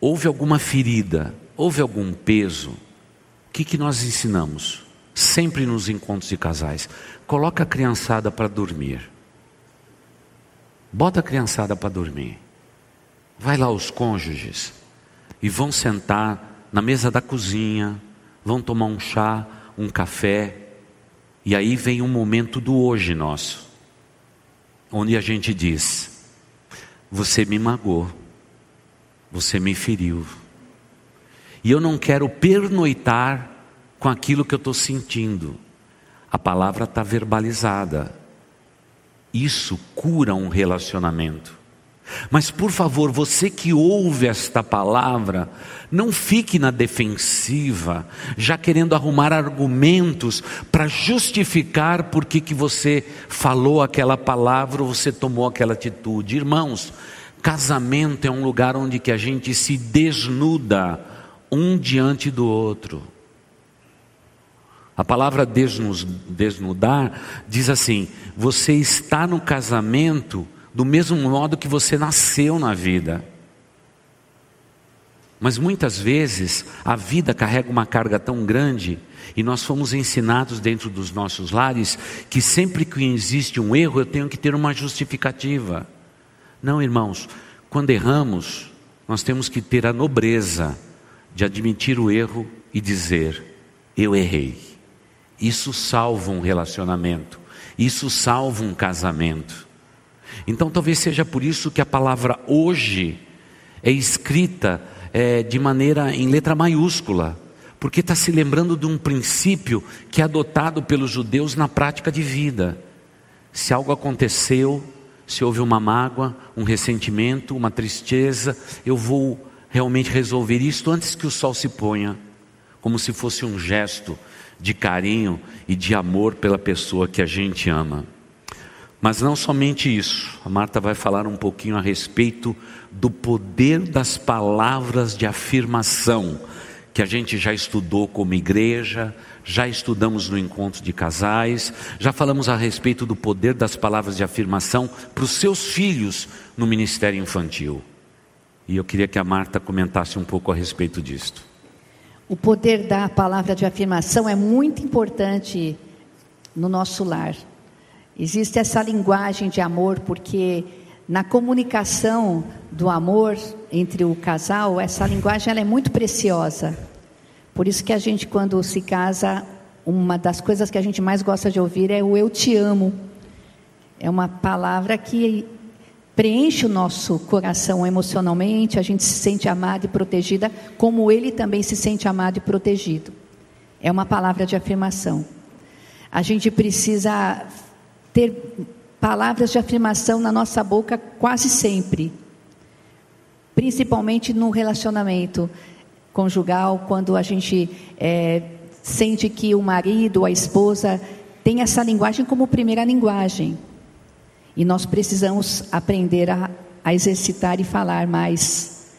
houve alguma ferida, houve algum peso. O que, que nós ensinamos? Sempre nos encontros de casais: coloca a criançada para dormir, bota a criançada para dormir. Vai lá os cônjuges e vão sentar na mesa da cozinha, vão tomar um chá, um café e aí vem um momento do hoje nosso, onde a gente diz: Você me magoou, você me feriu, e eu não quero pernoitar com aquilo que eu estou sentindo. A palavra está verbalizada. Isso cura um relacionamento. Mas por favor, você que ouve esta palavra, não fique na defensiva, já querendo arrumar argumentos para justificar por que, você falou aquela palavra ou você tomou aquela atitude. Irmãos, casamento é um lugar onde que a gente se desnuda um diante do outro. A palavra desnudar diz assim: você está no casamento do mesmo modo que você nasceu na vida. Mas muitas vezes a vida carrega uma carga tão grande e nós fomos ensinados dentro dos nossos lares que sempre que existe um erro eu tenho que ter uma justificativa. Não, irmãos, quando erramos, nós temos que ter a nobreza de admitir o erro e dizer: eu errei. Isso salva um relacionamento, isso salva um casamento. Então talvez seja por isso que a palavra hoje é escrita é, de maneira em letra maiúscula, porque está se lembrando de um princípio que é adotado pelos judeus na prática de vida. Se algo aconteceu, se houve uma mágoa, um ressentimento, uma tristeza, eu vou realmente resolver isto antes que o sol se ponha, como se fosse um gesto de carinho e de amor pela pessoa que a gente ama. Mas não somente isso, a Marta vai falar um pouquinho a respeito do poder das palavras de afirmação, que a gente já estudou como igreja, já estudamos no encontro de casais, já falamos a respeito do poder das palavras de afirmação para os seus filhos no ministério infantil. E eu queria que a Marta comentasse um pouco a respeito disto. O poder da palavra de afirmação é muito importante no nosso lar. Existe essa linguagem de amor, porque na comunicação do amor entre o casal, essa linguagem ela é muito preciosa. Por isso que a gente, quando se casa, uma das coisas que a gente mais gosta de ouvir é o eu te amo. É uma palavra que preenche o nosso coração emocionalmente, a gente se sente amada e protegida, como ele também se sente amado e protegido. É uma palavra de afirmação. A gente precisa ter palavras de afirmação na nossa boca quase sempre, principalmente no relacionamento conjugal, quando a gente é, sente que o marido a esposa tem essa linguagem como primeira linguagem. E nós precisamos aprender a, a exercitar e falar mais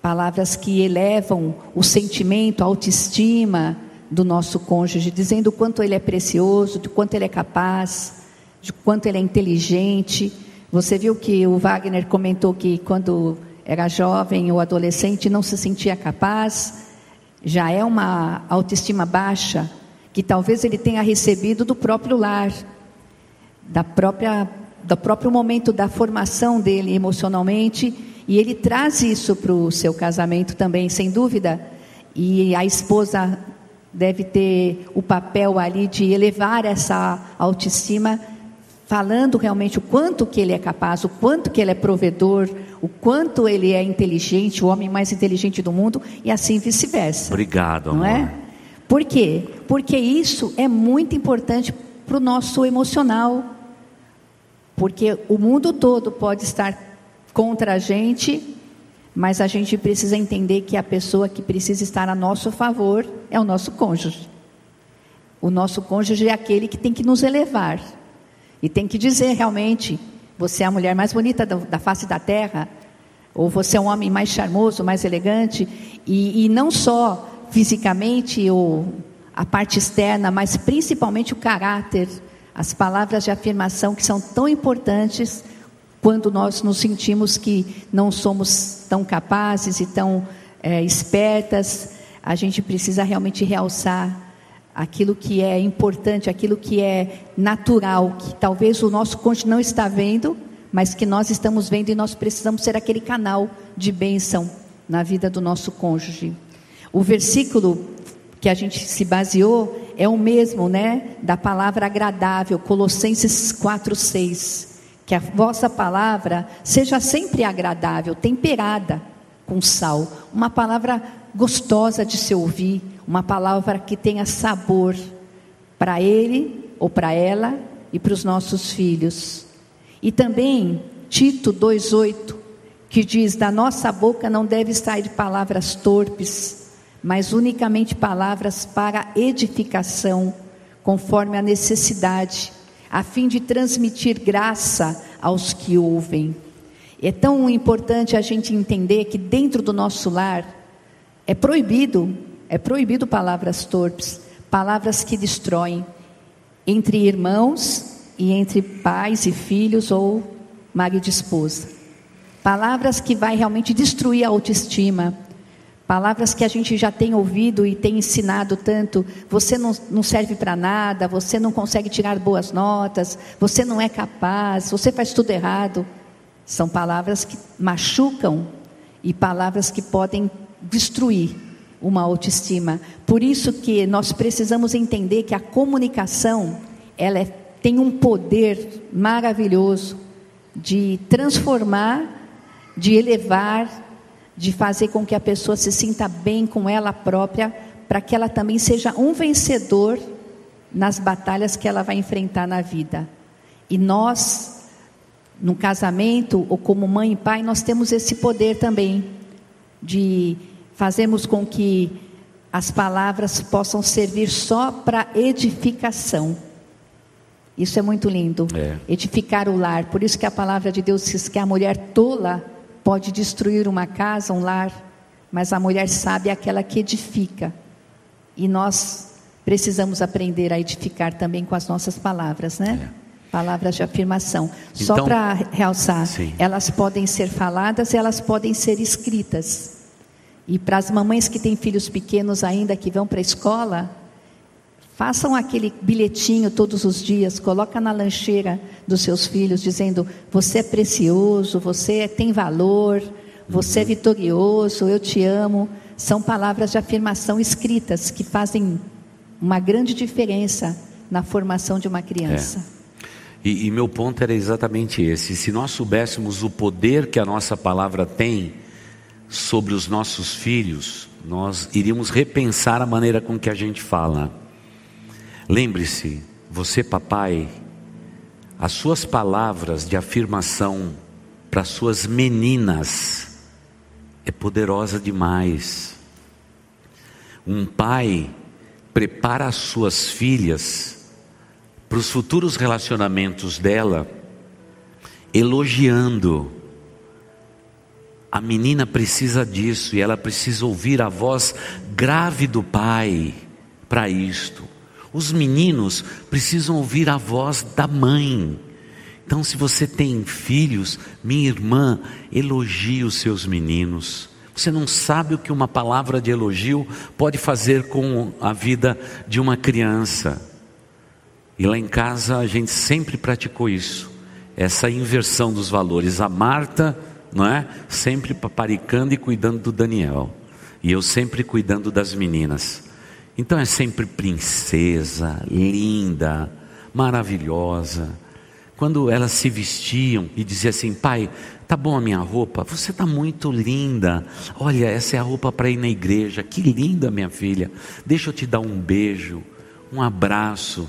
palavras que elevam o sentimento, a autoestima do nosso cônjuge, dizendo o quanto ele é precioso, do quanto ele é capaz, de quanto ele é inteligente. Você viu que o Wagner comentou que quando era jovem ou adolescente não se sentia capaz, já é uma autoestima baixa que talvez ele tenha recebido do próprio lar, da própria do próprio momento da formação dele emocionalmente, e ele traz isso para o seu casamento também, sem dúvida. E a esposa deve ter o papel ali de elevar essa autoestima falando realmente o quanto que ele é capaz, o quanto que ele é provedor, o quanto ele é inteligente, o homem mais inteligente do mundo e assim vice-versa. Obrigado, não amor. é? Por quê? Porque isso é muito importante para o nosso emocional. Porque o mundo todo pode estar contra a gente, mas a gente precisa entender que a pessoa que precisa estar a nosso favor é o nosso cônjuge. O nosso cônjuge é aquele que tem que nos elevar. E tem que dizer realmente: você é a mulher mais bonita da, face da terra, ou você é um homem mais charmoso, mais elegante, e, e não só fisicamente ou a parte externa, mas principalmente o caráter, as palavras de afirmação que são tão importantes quando nós nos sentimos que não somos tão capazes e tão é, espertas, a gente precisa realmente realçar aquilo que é importante, aquilo que é natural, que talvez o nosso cônjuge não está vendo, mas que nós estamos vendo e nós precisamos ser aquele canal de bênção na vida do nosso cônjuge. O versículo que a gente se baseou é o mesmo, né, da palavra agradável, Colossenses 4:6, que a vossa palavra seja sempre agradável, temperada com sal, uma palavra gostosa de se ouvir, uma palavra que tenha sabor para ele ou para ela e para os nossos filhos. E também Tito 2,8, que diz: Da nossa boca não deve sair palavras torpes, mas unicamente palavras para edificação, conforme a necessidade, a fim de transmitir graça aos que ouvem. É tão importante a gente entender que dentro do nosso lar é proibido, é proibido palavras torpes, palavras que destroem entre irmãos e entre pais e filhos ou marido e esposa. Palavras que vai realmente destruir a autoestima. Palavras que a gente já tem ouvido e tem ensinado tanto. Você não, não serve para nada, você não consegue tirar boas notas, você não é capaz, você faz tudo errado. São palavras que machucam e palavras que podem destruir uma autoestima. Por isso que nós precisamos entender que a comunicação, ela é, tem um poder maravilhoso de transformar, de elevar, de fazer com que a pessoa se sinta bem com ela própria, para que ela também seja um vencedor nas batalhas que ela vai enfrentar na vida. E nós no casamento ou como mãe e pai, nós temos esse poder também de fazermos com que as palavras possam servir só para edificação. Isso é muito lindo. É. Edificar o lar. Por isso que a palavra de Deus diz que a mulher tola pode destruir uma casa, um lar, mas a mulher sábia é aquela que edifica. E nós precisamos aprender a edificar também com as nossas palavras, né? É. Palavras de afirmação. Só então, para realçar, sim. elas podem ser faladas, elas podem ser escritas. E para as mamães que têm filhos pequenos ainda que vão para a escola, façam aquele bilhetinho todos os dias, coloca na lancheira dos seus filhos dizendo: "Você é precioso, você tem valor, você é vitorioso, eu te amo". São palavras de afirmação escritas que fazem uma grande diferença na formação de uma criança. É. E, e meu ponto era exatamente esse: se nós soubéssemos o poder que a nossa palavra tem sobre os nossos filhos, nós iríamos repensar a maneira com que a gente fala. Lembre-se, você, papai, as suas palavras de afirmação para suas meninas é poderosa demais. Um pai prepara as suas filhas para os futuros relacionamentos dela, elogiando. A menina precisa disso e ela precisa ouvir a voz grave do pai para isto. Os meninos precisam ouvir a voz da mãe. Então, se você tem filhos, minha irmã, elogie os seus meninos. Você não sabe o que uma palavra de elogio pode fazer com a vida de uma criança. E lá em casa a gente sempre praticou isso, essa inversão dos valores. A Marta, não é? Sempre paparicando e cuidando do Daniel. E eu sempre cuidando das meninas. Então é sempre princesa, linda, maravilhosa. Quando elas se vestiam e diziam assim: pai, tá bom a minha roupa? Você tá muito linda. Olha, essa é a roupa para ir na igreja. Que linda, minha filha. Deixa eu te dar um beijo, um abraço.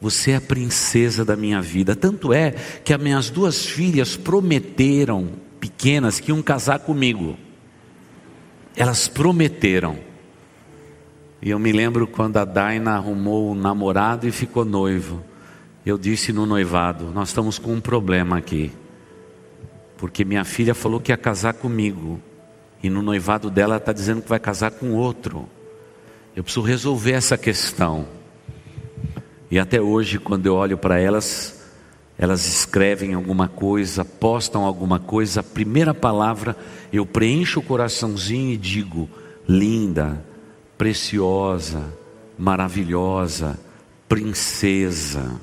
Você é a princesa da minha vida. Tanto é que as minhas duas filhas prometeram, pequenas, que iam casar comigo. Elas prometeram. E eu me lembro quando a Daina arrumou um namorado e ficou noivo. Eu disse no noivado: Nós estamos com um problema aqui. Porque minha filha falou que ia casar comigo. E no noivado dela está dizendo que vai casar com outro. Eu preciso resolver essa questão. E até hoje, quando eu olho para elas, elas escrevem alguma coisa, postam alguma coisa, a primeira palavra eu preencho o coraçãozinho e digo: linda, preciosa, maravilhosa, princesa.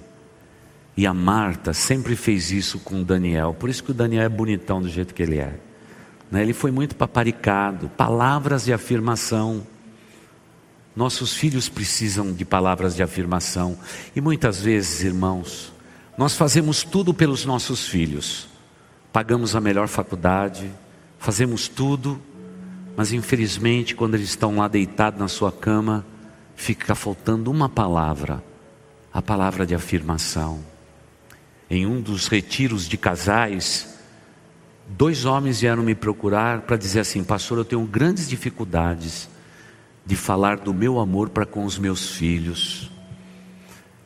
E a Marta sempre fez isso com o Daniel, por isso que o Daniel é bonitão do jeito que ele é. Né? Ele foi muito paparicado, palavras de afirmação. Nossos filhos precisam de palavras de afirmação. E muitas vezes, irmãos, nós fazemos tudo pelos nossos filhos. Pagamos a melhor faculdade, fazemos tudo, mas infelizmente, quando eles estão lá deitados na sua cama, fica faltando uma palavra a palavra de afirmação. em um dos retiros de casais, dois homens vieram me procurar para dizer assim: Pastor, eu tenho grandes dificuldades de falar do meu amor para com os meus filhos.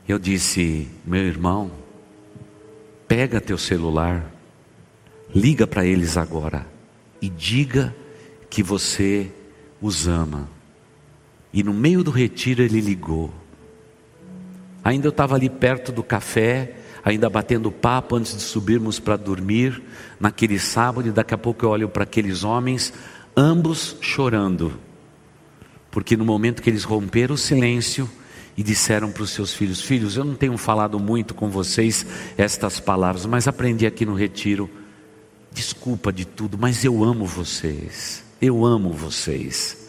Eu disse: Meu irmão, pega teu celular, liga para eles agora e diga que você os ama. E no meio do retiro ele ligou. Ainda eu estava ali perto do café, ainda batendo papo antes de subirmos para dormir, naquele sábado, e daqui a pouco eu olho para aqueles homens, ambos chorando, porque no momento que eles romperam o silêncio e disseram para os seus filhos: Filhos, eu não tenho falado muito com vocês estas palavras, mas aprendi aqui no retiro, desculpa de tudo, mas eu amo vocês, eu amo vocês.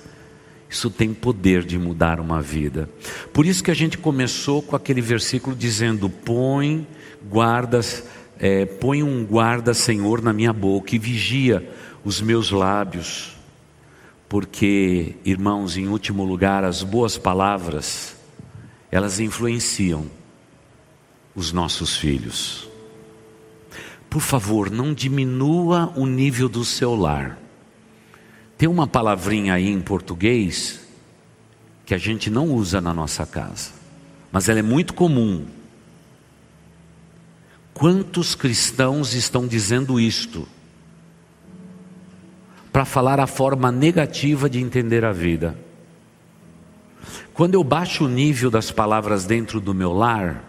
Isso tem poder de mudar uma vida. Por isso que a gente começou com aquele versículo dizendo: põe guardas, é, põe um guarda, Senhor, na minha boca e vigia os meus lábios. Porque, irmãos, em último lugar, as boas palavras, elas influenciam os nossos filhos. Por favor, não diminua o nível do seu lar. Tem uma palavrinha aí em português que a gente não usa na nossa casa, mas ela é muito comum. Quantos cristãos estão dizendo isto? Para falar a forma negativa de entender a vida. Quando eu baixo o nível das palavras dentro do meu lar,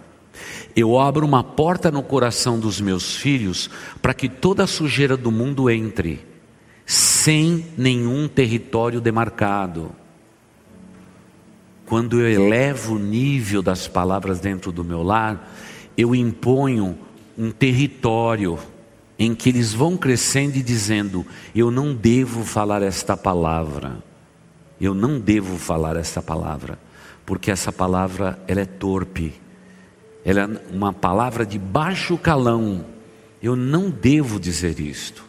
eu abro uma porta no coração dos meus filhos para que toda a sujeira do mundo entre sem nenhum território demarcado. Quando eu elevo o nível das palavras dentro do meu lar, eu imponho um território em que eles vão crescendo e dizendo: eu não devo falar esta palavra. Eu não devo falar esta palavra, porque essa palavra ela é torpe. Ela é uma palavra de baixo calão. Eu não devo dizer isto.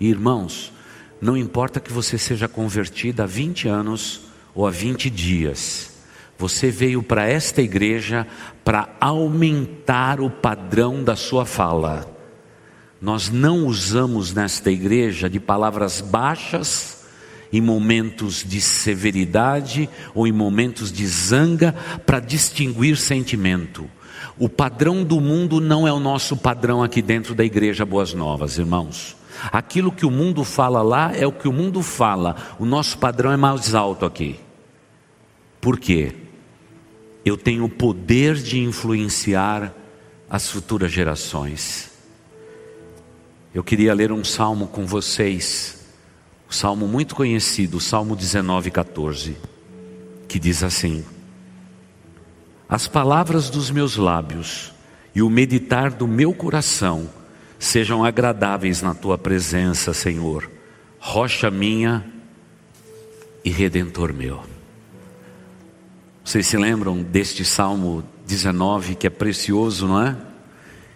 Irmãos, não importa que você seja convertido há 20 anos ou há 20 dias, você veio para esta igreja para aumentar o padrão da sua fala. Nós não usamos nesta igreja de palavras baixas em momentos de severidade ou em momentos de zanga para distinguir sentimento. O padrão do mundo não é o nosso padrão aqui dentro da igreja Boas Novas, irmãos. Aquilo que o mundo fala lá é o que o mundo fala. O nosso padrão é mais alto aqui. Por quê? Eu tenho o poder de influenciar as futuras gerações. Eu queria ler um salmo com vocês, um salmo muito conhecido, o Salmo 19, 14, que diz assim: As palavras dos meus lábios e o meditar do meu coração sejam agradáveis na tua presença, Senhor, rocha minha e redentor meu. Vocês se lembram deste Salmo 19 que é precioso, não é?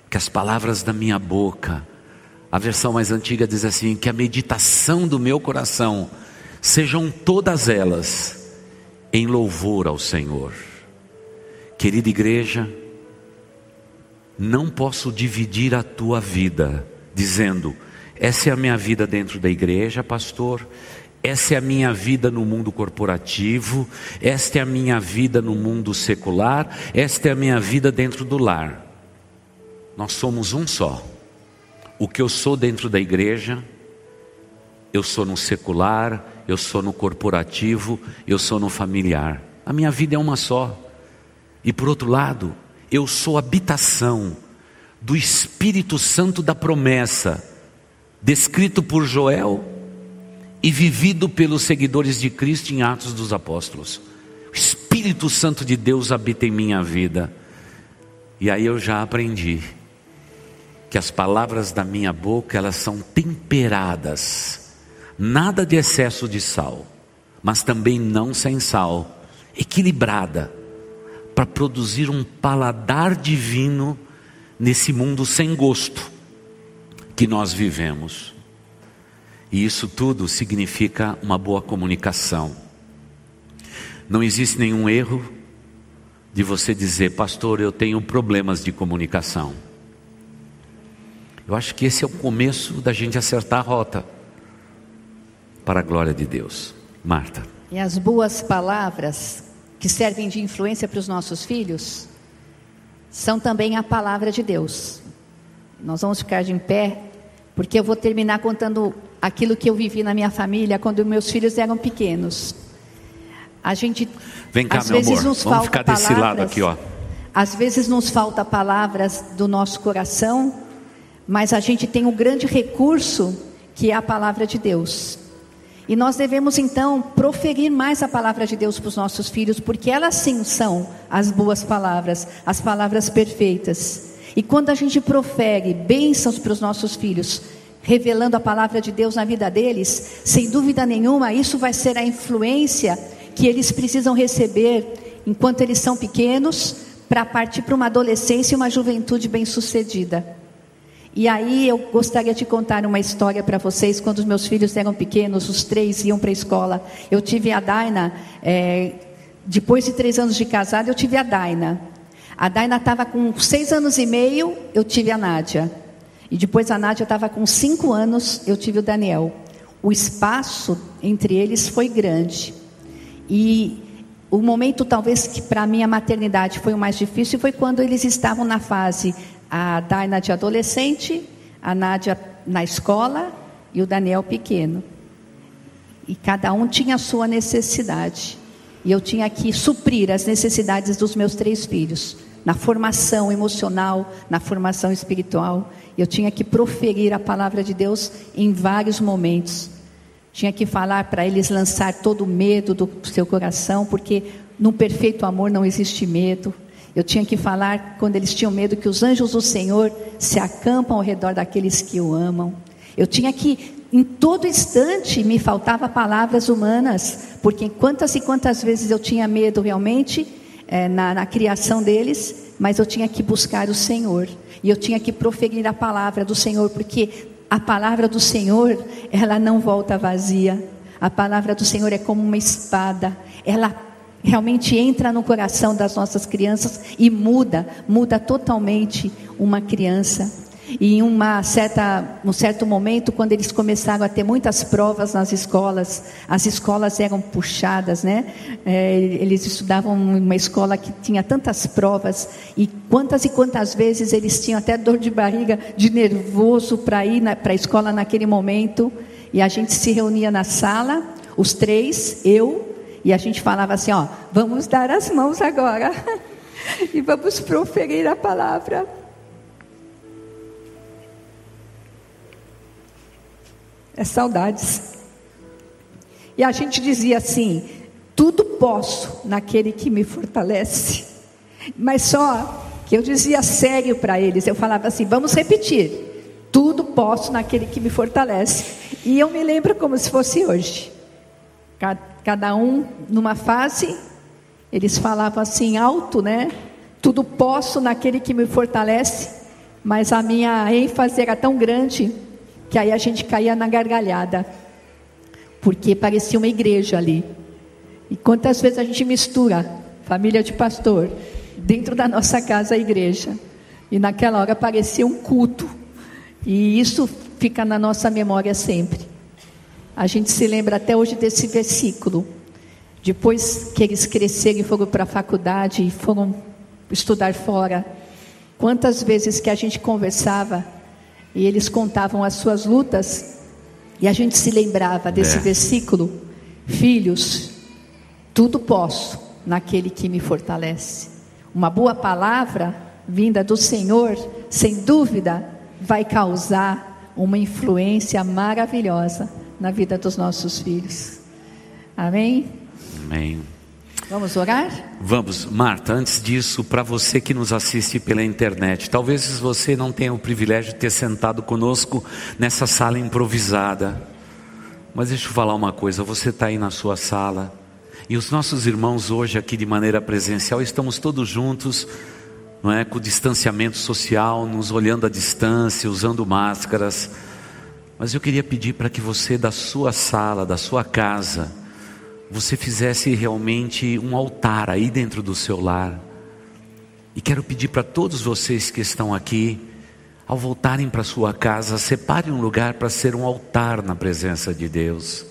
Que as palavras da minha boca, a versão mais antiga diz assim: que a meditação do meu coração sejam todas elas em louvor ao Senhor. Querida igreja, não posso dividir a tua vida, dizendo: essa é a minha vida dentro da igreja, pastor, essa é a minha vida no mundo corporativo, esta é a minha vida no mundo secular, esta é a minha vida dentro do lar. Nós somos um só. O que eu sou dentro da igreja, eu sou no secular, eu sou no corporativo, eu sou no familiar. A minha vida é uma só. E por outro lado, eu sou habitação do Espírito Santo da promessa, descrito por Joel e vivido pelos seguidores de Cristo em Atos dos Apóstolos. O Espírito Santo de Deus habita em minha vida. E aí eu já aprendi que as palavras da minha boca, elas são temperadas. Nada de excesso de sal, mas também não sem sal, equilibrada para produzir um paladar divino nesse mundo sem gosto que nós vivemos. E isso tudo significa uma boa comunicação. Não existe nenhum erro de você dizer, pastor, eu tenho problemas de comunicação. Eu acho que esse é o começo da gente acertar a rota para a glória de Deus. Marta. E as boas palavras que servem de influência para os nossos filhos são também a palavra de Deus. Nós vamos ficar de pé, porque eu vou terminar contando aquilo que eu vivi na minha família quando meus filhos eram pequenos. A gente Vem cá, às meu vezes amor. nos Vamos falta ficar desse palavras, lado aqui, ó. Às vezes nos falta palavras do nosso coração, mas a gente tem um grande recurso que é a palavra de Deus. E nós devemos então proferir mais a palavra de Deus para os nossos filhos, porque elas sim são as boas palavras, as palavras perfeitas. E quando a gente profere bênçãos para os nossos filhos, revelando a palavra de Deus na vida deles, sem dúvida nenhuma, isso vai ser a influência que eles precisam receber enquanto eles são pequenos, para partir para uma adolescência e uma juventude bem-sucedida. E aí eu gostaria de contar uma história para vocês. Quando os meus filhos eram pequenos, os três iam para a escola. Eu tive a Daina, é, depois de três anos de casada, eu tive a Daina. A Daina estava com seis anos e meio, eu tive a Nádia. E depois a Nádia estava com cinco anos, eu tive o Daniel. O espaço entre eles foi grande. E o momento, talvez, que para mim a maternidade foi o mais difícil foi quando eles estavam na fase a Daina de adolescente, a Nádia na escola e o Daniel pequeno. E cada um tinha a sua necessidade. E eu tinha que suprir as necessidades dos meus três filhos, na formação emocional, na formação espiritual. Eu tinha que proferir a palavra de Deus em vários momentos. Tinha que falar para eles lançar todo o medo do seu coração, porque no perfeito amor não existe medo. Eu tinha que falar quando eles tinham medo que os anjos do Senhor se acampam ao redor daqueles que o amam. Eu tinha que, em todo instante, me faltava palavras humanas, porque quantas e quantas vezes eu tinha medo realmente é, na, na criação deles, mas eu tinha que buscar o Senhor. E eu tinha que proferir a palavra do Senhor, porque a palavra do Senhor, ela não volta vazia. A palavra do Senhor é como uma espada, ela realmente entra no coração das nossas crianças e muda, muda totalmente uma criança. E em uma certa, um certo momento, quando eles começaram a ter muitas provas nas escolas, as escolas eram puxadas, né? É, eles estudavam em uma escola que tinha tantas provas, e quantas e quantas vezes eles tinham até dor de barriga, de nervoso para ir para a escola naquele momento. E a gente se reunia na sala, os três, eu, e a gente falava assim: ó, vamos dar as mãos agora, e vamos proferir a palavra. É saudades. E a gente dizia assim: tudo posso naquele que me fortalece. Mas só que eu dizia sério para eles, eu falava assim: vamos repetir. Tudo posso naquele que me fortalece. E eu me lembro como se fosse hoje. Cada um numa fase, eles falavam assim alto, né? Tudo posso naquele que me fortalece. Mas a minha ênfase era tão grande que aí a gente caía na gargalhada, porque parecia uma igreja ali. E quantas vezes a gente mistura família de pastor dentro da nossa casa a igreja, e naquela hora parecia um culto, e isso fica na nossa memória sempre. A gente se lembra até hoje desse versículo. Depois que eles cresceram e foram para a faculdade e foram estudar fora, quantas vezes que a gente conversava e eles contavam as suas lutas, e a gente se lembrava desse é. versículo: Filhos, tudo posso naquele que me fortalece. Uma boa palavra vinda do Senhor, sem dúvida, vai causar uma influência maravilhosa na vida dos nossos filhos. Amém? Amém. Vamos orar? Vamos, Marta. Antes disso, para você que nos assiste pela internet, talvez você não tenha o privilégio de ter sentado conosco nessa sala improvisada. Mas deixa eu falar uma coisa: você está aí na sua sala e os nossos irmãos hoje aqui de maneira presencial estamos todos juntos, não é, com distanciamento social, nos olhando à distância, usando máscaras. Mas eu queria pedir para que você da sua sala, da sua casa, você fizesse realmente um altar aí dentro do seu lar. E quero pedir para todos vocês que estão aqui, ao voltarem para sua casa, separe um lugar para ser um altar na presença de Deus.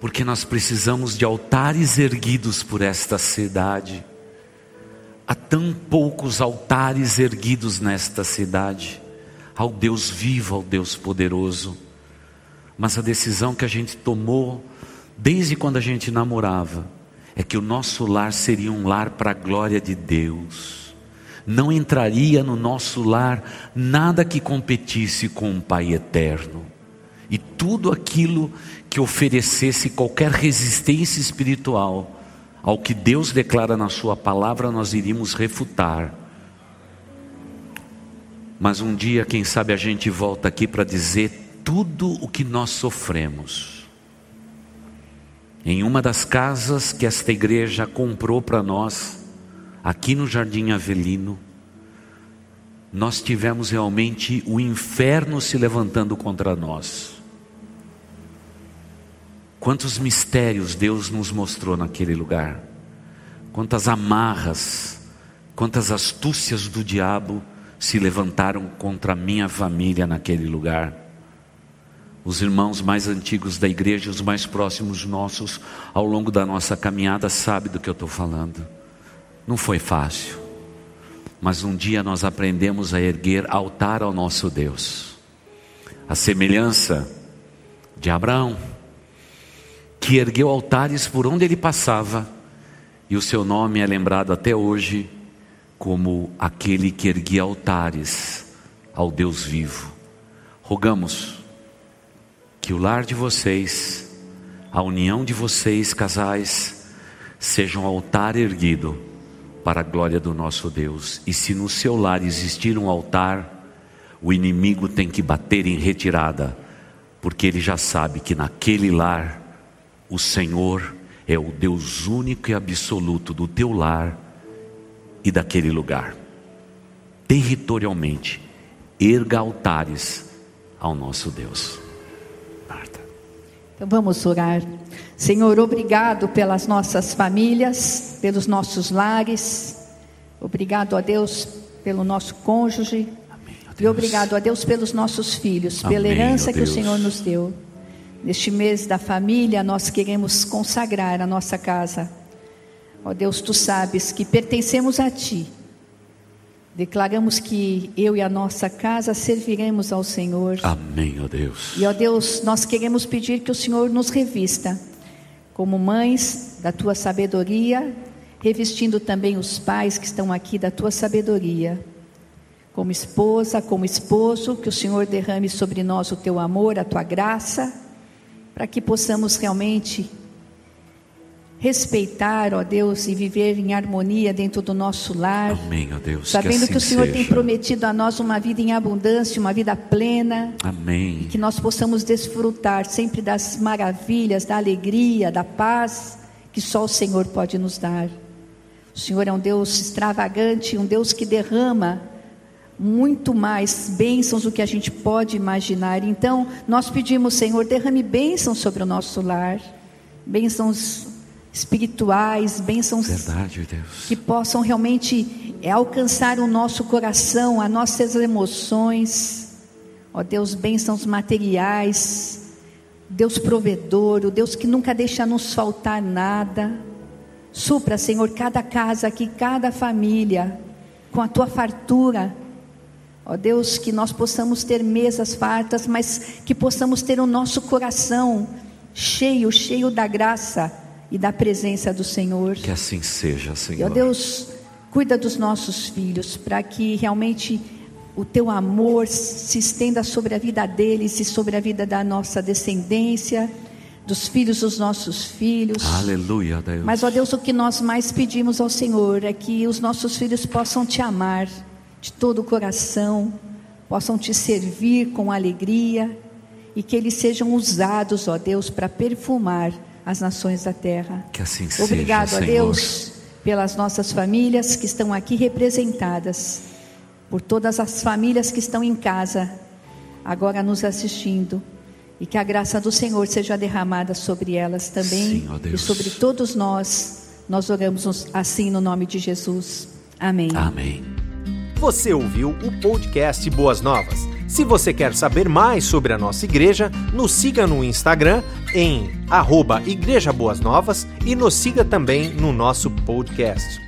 Porque nós precisamos de altares erguidos por esta cidade. Há tão poucos altares erguidos nesta cidade, ao Deus vivo, ao Deus poderoso. Mas a decisão que a gente tomou, desde quando a gente namorava, é que o nosso lar seria um lar para a glória de Deus. Não entraria no nosso lar nada que competisse com o Pai eterno. E tudo aquilo que oferecesse qualquer resistência espiritual ao que Deus declara na Sua palavra, nós iríamos refutar. Mas um dia, quem sabe, a gente volta aqui para dizer tudo o que nós sofremos. Em uma das casas que esta igreja comprou para nós, aqui no Jardim Avelino, nós tivemos realmente o inferno se levantando contra nós. Quantos mistérios Deus nos mostrou naquele lugar, quantas amarras, quantas astúcias do diabo se levantaram contra a minha família naquele lugar. Os irmãos mais antigos da igreja, os mais próximos nossos, ao longo da nossa caminhada, sabem do que eu estou falando. Não foi fácil, mas um dia nós aprendemos a erguer altar ao nosso Deus. A semelhança de Abraão, que ergueu altares por onde ele passava, e o seu nome é lembrado até hoje como aquele que erguia altares ao Deus vivo. Rogamos que o lar de vocês, a união de vocês, casais, seja um altar erguido para a glória do nosso Deus. E se no seu lar existir um altar, o inimigo tem que bater em retirada, porque ele já sabe que naquele lar o Senhor é o Deus único e absoluto do teu lar e daquele lugar. Territorialmente, erga altares ao nosso Deus. Marta. Então vamos orar. Senhor, obrigado pelas nossas famílias, pelos nossos lares. Obrigado a Deus pelo nosso cônjuge. Amém, e obrigado a Deus pelos nossos filhos, Amém, pela herança que o Senhor nos deu. Neste mês da família, nós queremos consagrar a nossa casa. Ó Deus, tu sabes que pertencemos a ti. Declaramos que eu e a nossa casa serviremos ao Senhor. Amém, ó Deus. E ó Deus, nós queremos pedir que o Senhor nos revista como mães da tua sabedoria, revestindo também os pais que estão aqui da tua sabedoria. Como esposa, como esposo, que o Senhor derrame sobre nós o teu amor, a tua graça para que possamos realmente respeitar, ó Deus, e viver em harmonia dentro do nosso lar. Amém, ó Deus. Sabendo que, assim que o Senhor seja. tem prometido a nós uma vida em abundância, uma vida plena. Amém. E que nós possamos desfrutar sempre das maravilhas, da alegria, da paz que só o Senhor pode nos dar. O Senhor é um Deus extravagante, um Deus que derrama muito mais bênçãos do que a gente pode imaginar. Então, nós pedimos, Senhor, derrame bênçãos sobre o nosso lar, bênçãos espirituais, bênçãos Verdade, que possam realmente é, alcançar o nosso coração, as nossas emoções. Ó Deus, bênçãos materiais, Deus provedor, o Deus que nunca deixa nos faltar nada. Supra, Senhor, cada casa aqui, cada família, com a tua fartura Ó Deus, que nós possamos ter mesas fartas, mas que possamos ter o nosso coração cheio, cheio da graça e da presença do Senhor. Que assim seja, Senhor. Ó Deus, cuida dos nossos filhos, para que realmente o teu amor se estenda sobre a vida deles e sobre a vida da nossa descendência, dos filhos dos nossos filhos. Aleluia, Deus. Mas, ó Deus, o que nós mais pedimos ao Senhor é que os nossos filhos possam te amar de todo o coração, possam te servir com alegria e que eles sejam usados, ó Deus, para perfumar as nações da terra. Que assim seja. Obrigado, a Deus, pelas nossas famílias que estão aqui representadas, por todas as famílias que estão em casa, agora nos assistindo. E que a graça do Senhor seja derramada sobre elas também Deus. e sobre todos nós. Nós oramos assim no nome de Jesus. Amém. Amém. Você ouviu o podcast Boas Novas. Se você quer saber mais sobre a nossa igreja, nos siga no Instagram em arroba Igreja Boas Novas e nos siga também no nosso podcast.